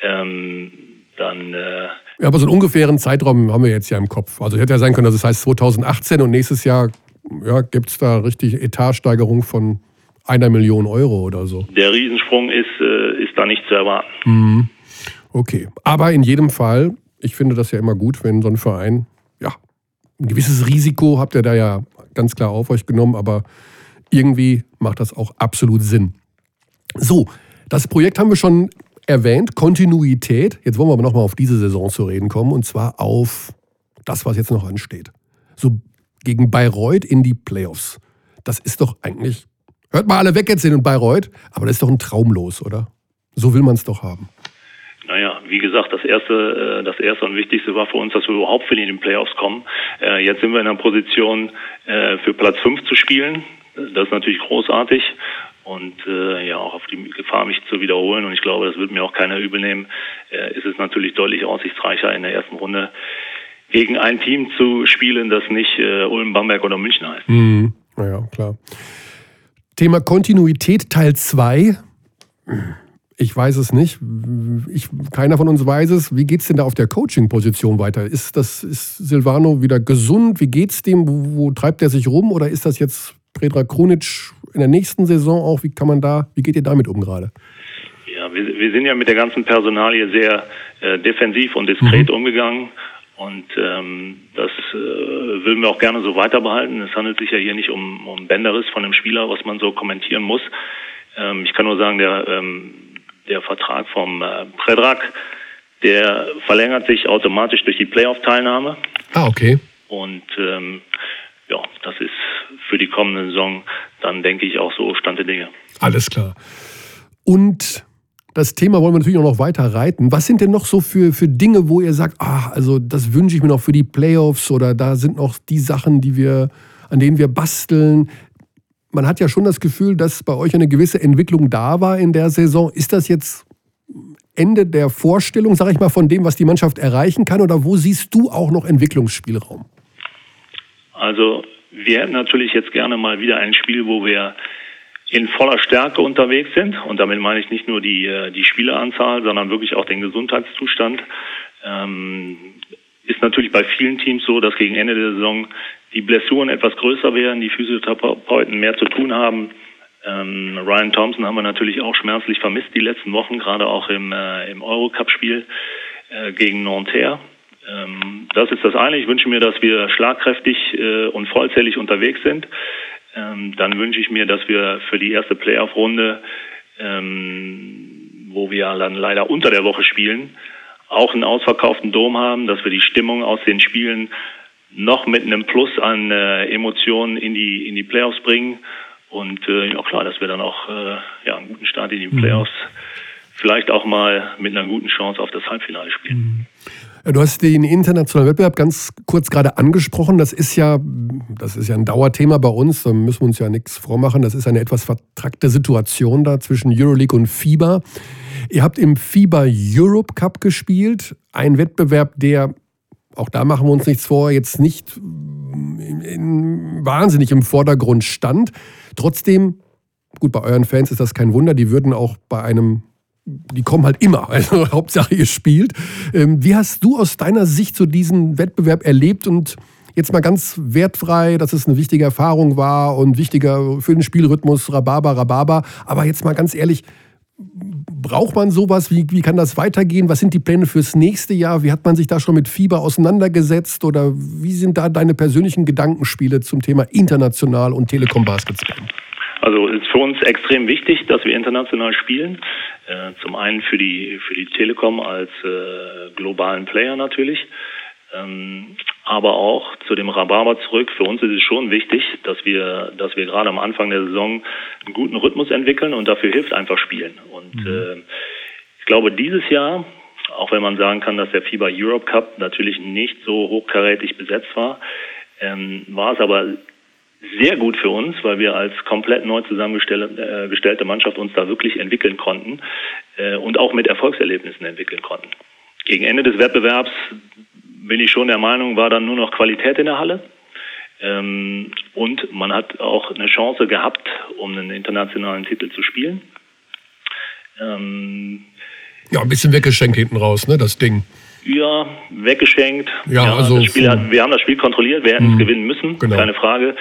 Speaker 3: Ähm, dann
Speaker 1: äh, ja, aber so einen ungefähren Zeitraum haben wir jetzt ja im Kopf. Also hätte ja sein können, dass es heißt 2018 und nächstes Jahr ja, gibt es da richtig Etatsteigerung von einer Million Euro oder so.
Speaker 3: Der Riesensprung ist, äh, ist da nicht zu erwarten.
Speaker 1: Mhm. Okay, aber in jedem Fall, ich finde das ja immer gut, wenn so ein Verein, ja, ein gewisses Risiko habt ihr da ja ganz klar auf euch genommen, aber irgendwie macht das auch absolut Sinn. So, das Projekt haben wir schon erwähnt, Kontinuität. Jetzt wollen wir aber nochmal auf diese Saison zu reden kommen und zwar auf das, was jetzt noch ansteht. So gegen Bayreuth in die Playoffs. Das ist doch eigentlich, hört mal alle weg jetzt in Bayreuth, aber das ist doch ein Traumlos, oder? So will man es doch haben.
Speaker 3: Naja, wie gesagt, das erste, äh, das erste und wichtigste war für uns, dass wir überhaupt für in den Playoffs kommen. Äh, jetzt sind wir in einer Position, äh, für Platz 5 zu spielen. Das ist natürlich großartig und äh, ja auch auf die Gefahr, mich zu wiederholen. Und ich glaube, das wird mir auch keiner übel nehmen. Äh, ist es natürlich deutlich aussichtsreicher in der ersten Runde gegen ein Team zu spielen, das nicht äh, Ulm, Bamberg oder München heißt.
Speaker 1: Mhm. Naja, klar. Thema Kontinuität Teil 2. Ich weiß es nicht. Ich, keiner von uns weiß es. Wie geht es denn da auf der Coaching-Position weiter? Ist, das, ist Silvano wieder gesund? Wie geht es dem? Wo, wo, treibt er sich rum? Oder ist das jetzt Predrag Krunic in der nächsten Saison auch? Wie kann man da, wie geht ihr damit um gerade?
Speaker 3: Ja, wir, wir sind ja mit der ganzen Personalie sehr äh, defensiv und diskret mhm. umgegangen. Und ähm, das äh, würden wir auch gerne so weiter behalten. Es handelt sich ja hier nicht um, um Bänderriss von einem Spieler, was man so kommentieren muss. Ähm, ich kann nur sagen, der, ähm, der Vertrag vom äh, Predrag, der verlängert sich automatisch durch die Playoff-Teilnahme.
Speaker 1: Ah, okay.
Speaker 3: Und ähm, ja, das ist für die kommende Saison dann, denke ich, auch so Stand der Dinge.
Speaker 1: Alles klar. Und das Thema wollen wir natürlich auch noch weiter reiten. Was sind denn noch so für, für Dinge, wo ihr sagt, ah, also das wünsche ich mir noch für die Playoffs oder da sind noch die Sachen, die wir, an denen wir basteln? Man hat ja schon das Gefühl, dass bei euch eine gewisse Entwicklung da war in der Saison. Ist das jetzt Ende der Vorstellung, sage ich mal, von dem, was die Mannschaft erreichen kann? Oder wo siehst du auch noch Entwicklungsspielraum?
Speaker 3: Also wir hätten natürlich jetzt gerne mal wieder ein Spiel, wo wir in voller Stärke unterwegs sind. Und damit meine ich nicht nur die, äh, die Spieleranzahl, sondern wirklich auch den Gesundheitszustand. Ähm, ist natürlich bei vielen Teams so, dass gegen Ende der Saison die Blessuren etwas größer werden, die Physiotherapeuten mehr zu tun haben. Ähm, Ryan Thompson haben wir natürlich auch schmerzlich vermisst die letzten Wochen, gerade auch im, äh, im Eurocup-Spiel äh, gegen Nanterre. Ähm, das ist das eine. Ich wünsche mir, dass wir schlagkräftig äh, und vollzählig unterwegs sind ähm, dann wünsche ich mir, dass wir für die erste Playoff-Runde, ähm, wo wir dann leider unter der Woche spielen, auch einen ausverkauften Dom haben, dass wir die Stimmung aus den Spielen noch mit einem Plus an äh, Emotionen in die in die Playoffs bringen und äh, ja klar, dass wir dann auch äh, ja einen guten Start in die mhm. Playoffs mhm. vielleicht auch mal mit einer guten Chance auf das Halbfinale spielen. Mhm.
Speaker 1: Du hast den internationalen Wettbewerb ganz kurz gerade angesprochen. Das ist ja, das ist ja ein Dauerthema bei uns. Da müssen wir uns ja nichts vormachen. Das ist eine etwas vertrackte Situation da zwischen Euroleague und FIBA. Ihr habt im FIBA Europe Cup gespielt. Ein Wettbewerb, der, auch da machen wir uns nichts vor, jetzt nicht in, in, wahnsinnig im Vordergrund stand. Trotzdem, gut, bei euren Fans ist das kein Wunder. Die würden auch bei einem die kommen halt immer. Also Hauptsache ihr spielt. Ähm, wie hast du aus deiner Sicht so diesen Wettbewerb erlebt und jetzt mal ganz wertfrei, dass es eine wichtige Erfahrung war und wichtiger für den Spielrhythmus, Rhabarber, Rhabarber. Aber jetzt mal ganz ehrlich, braucht man sowas? Wie, wie kann das weitergehen? Was sind die Pläne fürs nächste Jahr? Wie hat man sich da schon mit Fieber auseinandergesetzt? Oder wie sind da deine persönlichen Gedankenspiele zum Thema international und Telekom-Basketball?
Speaker 3: Also ist für uns extrem wichtig, dass wir international spielen. Äh, zum einen für die für die Telekom als äh, globalen Player natürlich, ähm, aber auch zu dem Rhabarber zurück. Für uns ist es schon wichtig, dass wir dass wir gerade am Anfang der Saison einen guten Rhythmus entwickeln und dafür hilft einfach Spielen. Und mhm. äh, ich glaube dieses Jahr auch wenn man sagen kann, dass der FIBA Europe Cup natürlich nicht so hochkarätig besetzt war, ähm, war es aber sehr gut für uns, weil wir als komplett neu zusammengestellte äh, Mannschaft uns da wirklich entwickeln konnten äh, und auch mit Erfolgserlebnissen entwickeln konnten. gegen Ende des Wettbewerbs bin ich schon der Meinung, war dann nur noch Qualität in der Halle. Ähm, und man hat auch eine Chance gehabt, um einen internationalen Titel zu spielen.
Speaker 1: Ähm, ja, ein bisschen weggeschenkt hinten raus, ne, das Ding.
Speaker 3: Ja, weggeschenkt.
Speaker 1: Ja, ja also
Speaker 3: hat, wir haben das Spiel kontrolliert, wir hätten es mhm. gewinnen müssen, genau. keine Frage.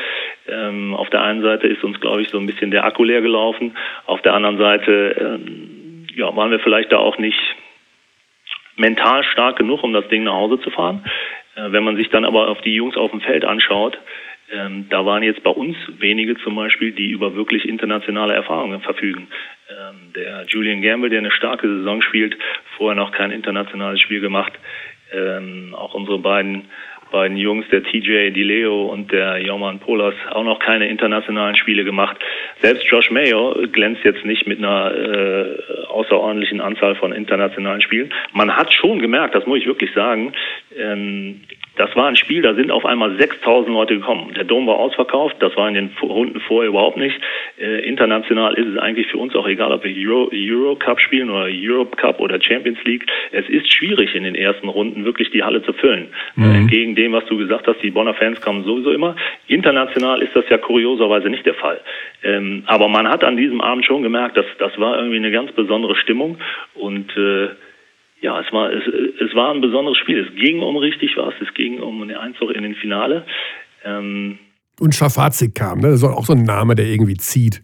Speaker 3: Ähm, auf der einen Seite ist uns, glaube ich, so ein bisschen der Akku leer gelaufen. Auf der anderen Seite ähm, ja, waren wir vielleicht da auch nicht mental stark genug, um das Ding nach Hause zu fahren. Äh, wenn man sich dann aber auf die Jungs auf dem Feld anschaut, ähm, da waren jetzt bei uns wenige zum Beispiel, die über wirklich internationale Erfahrungen verfügen. Ähm, der Julian Gamble, der eine starke Saison spielt, vorher noch kein internationales Spiel gemacht. Ähm, auch unsere beiden beiden Jungs, der TJ DiLeo und der Joman Polas, auch noch keine internationalen Spiele gemacht. Selbst Josh Mayo glänzt jetzt nicht mit einer äh, außerordentlichen Anzahl von internationalen Spielen. Man hat schon gemerkt, das muss ich wirklich sagen, ähm, das war ein Spiel, da sind auf einmal 6000 Leute gekommen. Der Dom war ausverkauft, das war in den Runden vorher überhaupt nicht. Äh, international ist es eigentlich für uns auch egal, ob wir Euro, Euro Cup spielen oder Europe Cup oder Champions League. Es ist schwierig in den ersten Runden wirklich die Halle zu füllen. Mhm. Äh, entgegen dem, was du gesagt hast, die Bonner Fans kommen sowieso immer. International ist das ja kurioserweise nicht der Fall. Ähm, aber man hat an diesem Abend schon gemerkt, dass das war irgendwie eine ganz besondere Stimmung und äh, ja, es war, es, es war ein besonderes Spiel. Es ging um richtig was. Es ging um den Einzug in den Finale. Ähm,
Speaker 1: und Schafazik kam, ne? Das ist auch so ein Name, der irgendwie zieht.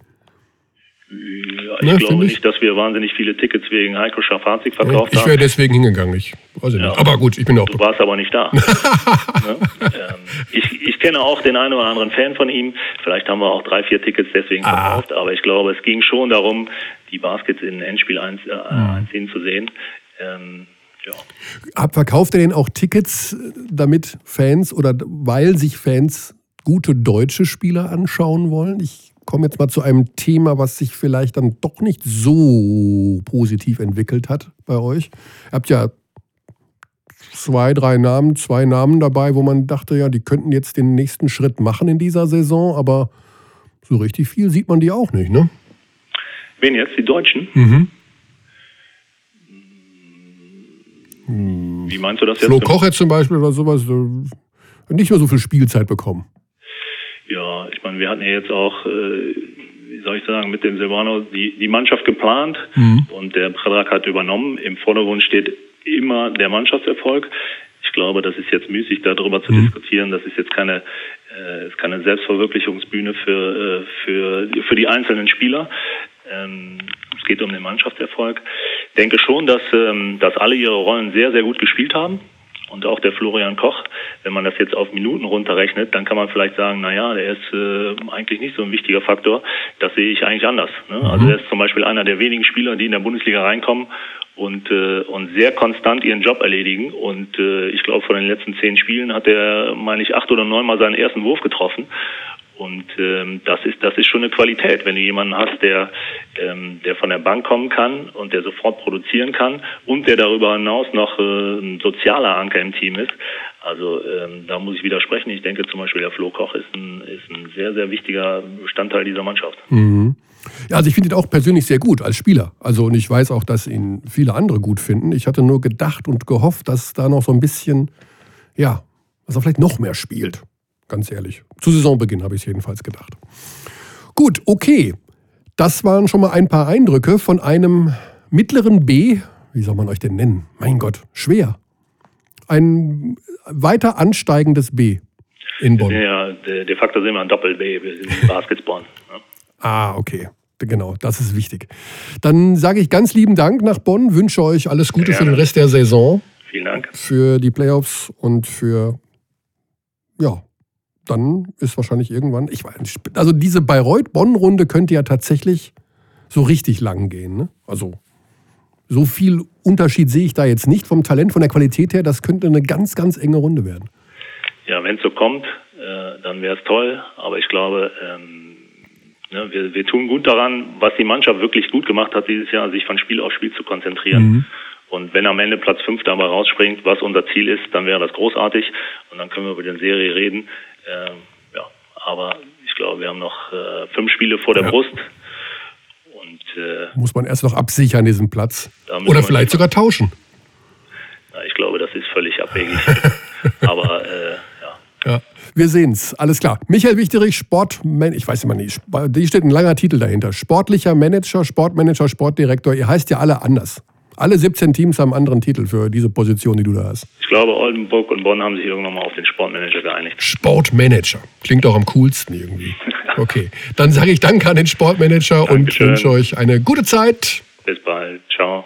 Speaker 3: Ja, ich ne, glaube nicht, dass wir wahnsinnig viele Tickets wegen Heiko Schafazik verkauft
Speaker 1: haben. Ich wäre deswegen hingegangen. Ich weiß ja. nicht. Aber gut, ich bin auch.
Speaker 3: Du warst aber nicht da. ne? ähm, ich, ich kenne auch den einen oder anderen Fan von ihm. Vielleicht haben wir auch drei, vier Tickets deswegen ah. verkauft. Aber ich glaube, es ging schon darum, die Baskets in Endspiel 1 äh, einziehen zu sehen. Ähm,
Speaker 1: ja. Verkauft ihr denn auch Tickets, damit Fans oder weil sich Fans gute deutsche Spieler anschauen wollen? Ich komme jetzt mal zu einem Thema, was sich vielleicht dann doch nicht so positiv entwickelt hat bei euch. Ihr habt ja zwei, drei Namen, zwei Namen dabei, wo man dachte, ja, die könnten jetzt den nächsten Schritt machen in dieser Saison, aber so richtig viel sieht man die auch nicht, ne?
Speaker 3: Wen jetzt? Die Deutschen?
Speaker 1: Mhm.
Speaker 3: Wie meinst du das
Speaker 1: jetzt? Flo Koch jetzt zum Beispiel oder sowas, nicht mehr so viel Spielzeit bekommen.
Speaker 3: Ja, ich meine, wir hatten ja jetzt auch, äh, wie soll ich sagen, mit dem Silvano die, die Mannschaft geplant mhm. und der Predrak hat übernommen. Im Vordergrund steht immer der Mannschaftserfolg. Ich glaube, das ist jetzt müßig, darüber zu mhm. diskutieren. Das ist jetzt keine, äh, ist keine Selbstverwirklichungsbühne für, äh, für, für die einzelnen Spieler. Ähm, es geht um den Mannschaftserfolg. Ich denke schon, dass, ähm, dass alle ihre Rollen sehr, sehr gut gespielt haben. Und auch der Florian Koch, wenn man das jetzt auf Minuten runterrechnet, dann kann man vielleicht sagen, na ja, der ist äh, eigentlich nicht so ein wichtiger Faktor. Das sehe ich eigentlich anders. Ne? Also mhm. er ist zum Beispiel einer der wenigen Spieler, die in der Bundesliga reinkommen und, äh, und sehr konstant ihren Job erledigen. Und äh, ich glaube, von den letzten zehn Spielen hat er, meine ich, acht oder neun Mal seinen ersten Wurf getroffen. Und ähm, das ist das ist schon eine Qualität, wenn du jemanden hast, der ähm, der von der Bank kommen kann und der sofort produzieren kann und der darüber hinaus noch äh, ein sozialer Anker im Team ist. Also ähm, da muss ich widersprechen. Ich denke zum Beispiel der Flo Koch ist ein ist ein sehr sehr wichtiger Bestandteil dieser Mannschaft.
Speaker 1: Mhm. Ja, also ich finde ihn auch persönlich sehr gut als Spieler. Also und ich weiß auch, dass ihn viele andere gut finden. Ich hatte nur gedacht und gehofft, dass da noch so ein bisschen, ja, dass er vielleicht noch mehr spielt. Ganz ehrlich. Zu Saisonbeginn habe ich es jedenfalls gedacht. Gut, okay. Das waren schon mal ein paar Eindrücke von einem mittleren B. Wie soll man euch denn nennen? Mein Gott, schwer. Ein weiter ansteigendes B in Bonn.
Speaker 3: Ja, de, facto sind wir ein Doppel-B. Wir sind Basketball.
Speaker 1: Ja. Ah, okay. Genau, das ist wichtig. Dann sage ich ganz lieben Dank nach Bonn, wünsche euch alles Gute für den Rest der Saison.
Speaker 3: Vielen Dank.
Speaker 1: Für die Playoffs und für ja, dann ist wahrscheinlich irgendwann, ich weiß nicht, also diese Bayreuth-Bonn-Runde könnte ja tatsächlich so richtig lang gehen. Ne? Also so viel Unterschied sehe ich da jetzt nicht vom Talent, von der Qualität her. Das könnte eine ganz, ganz enge Runde werden.
Speaker 3: Ja, wenn es so kommt, äh, dann wäre es toll. Aber ich glaube, ähm, ne, wir, wir, tun gut daran, was die Mannschaft wirklich gut gemacht hat dieses Jahr, sich von Spiel auf Spiel zu konzentrieren. Mhm. Und wenn am Ende Platz 5 dabei rausspringt, was unser Ziel ist, dann wäre das großartig. Und dann können wir über die Serie reden. Ähm, ja, aber ich glaube, wir haben noch äh, fünf Spiele vor der ja. Brust. Und,
Speaker 1: äh, Muss man erst noch absichern, diesen Platz. Oder vielleicht sogar tauschen.
Speaker 3: abwegig. Aber äh, ja.
Speaker 1: ja. Wir sehen's, alles klar. Michael Wichterich, Sportman, ich weiß immer nicht, die steht ein langer Titel dahinter. Sportlicher Manager, Sportmanager, Sportdirektor. Ihr heißt ja alle anders. Alle 17 Teams haben einen anderen Titel für diese Position, die du da hast.
Speaker 3: Ich glaube, Oldenburg und Bonn haben sich irgendwann mal auf den Sportmanager geeinigt.
Speaker 1: Sportmanager. Klingt auch am coolsten irgendwie. Okay, dann sage ich Danke an den Sportmanager Dankeschön. und wünsche euch eine gute Zeit.
Speaker 3: Bis bald. Ciao.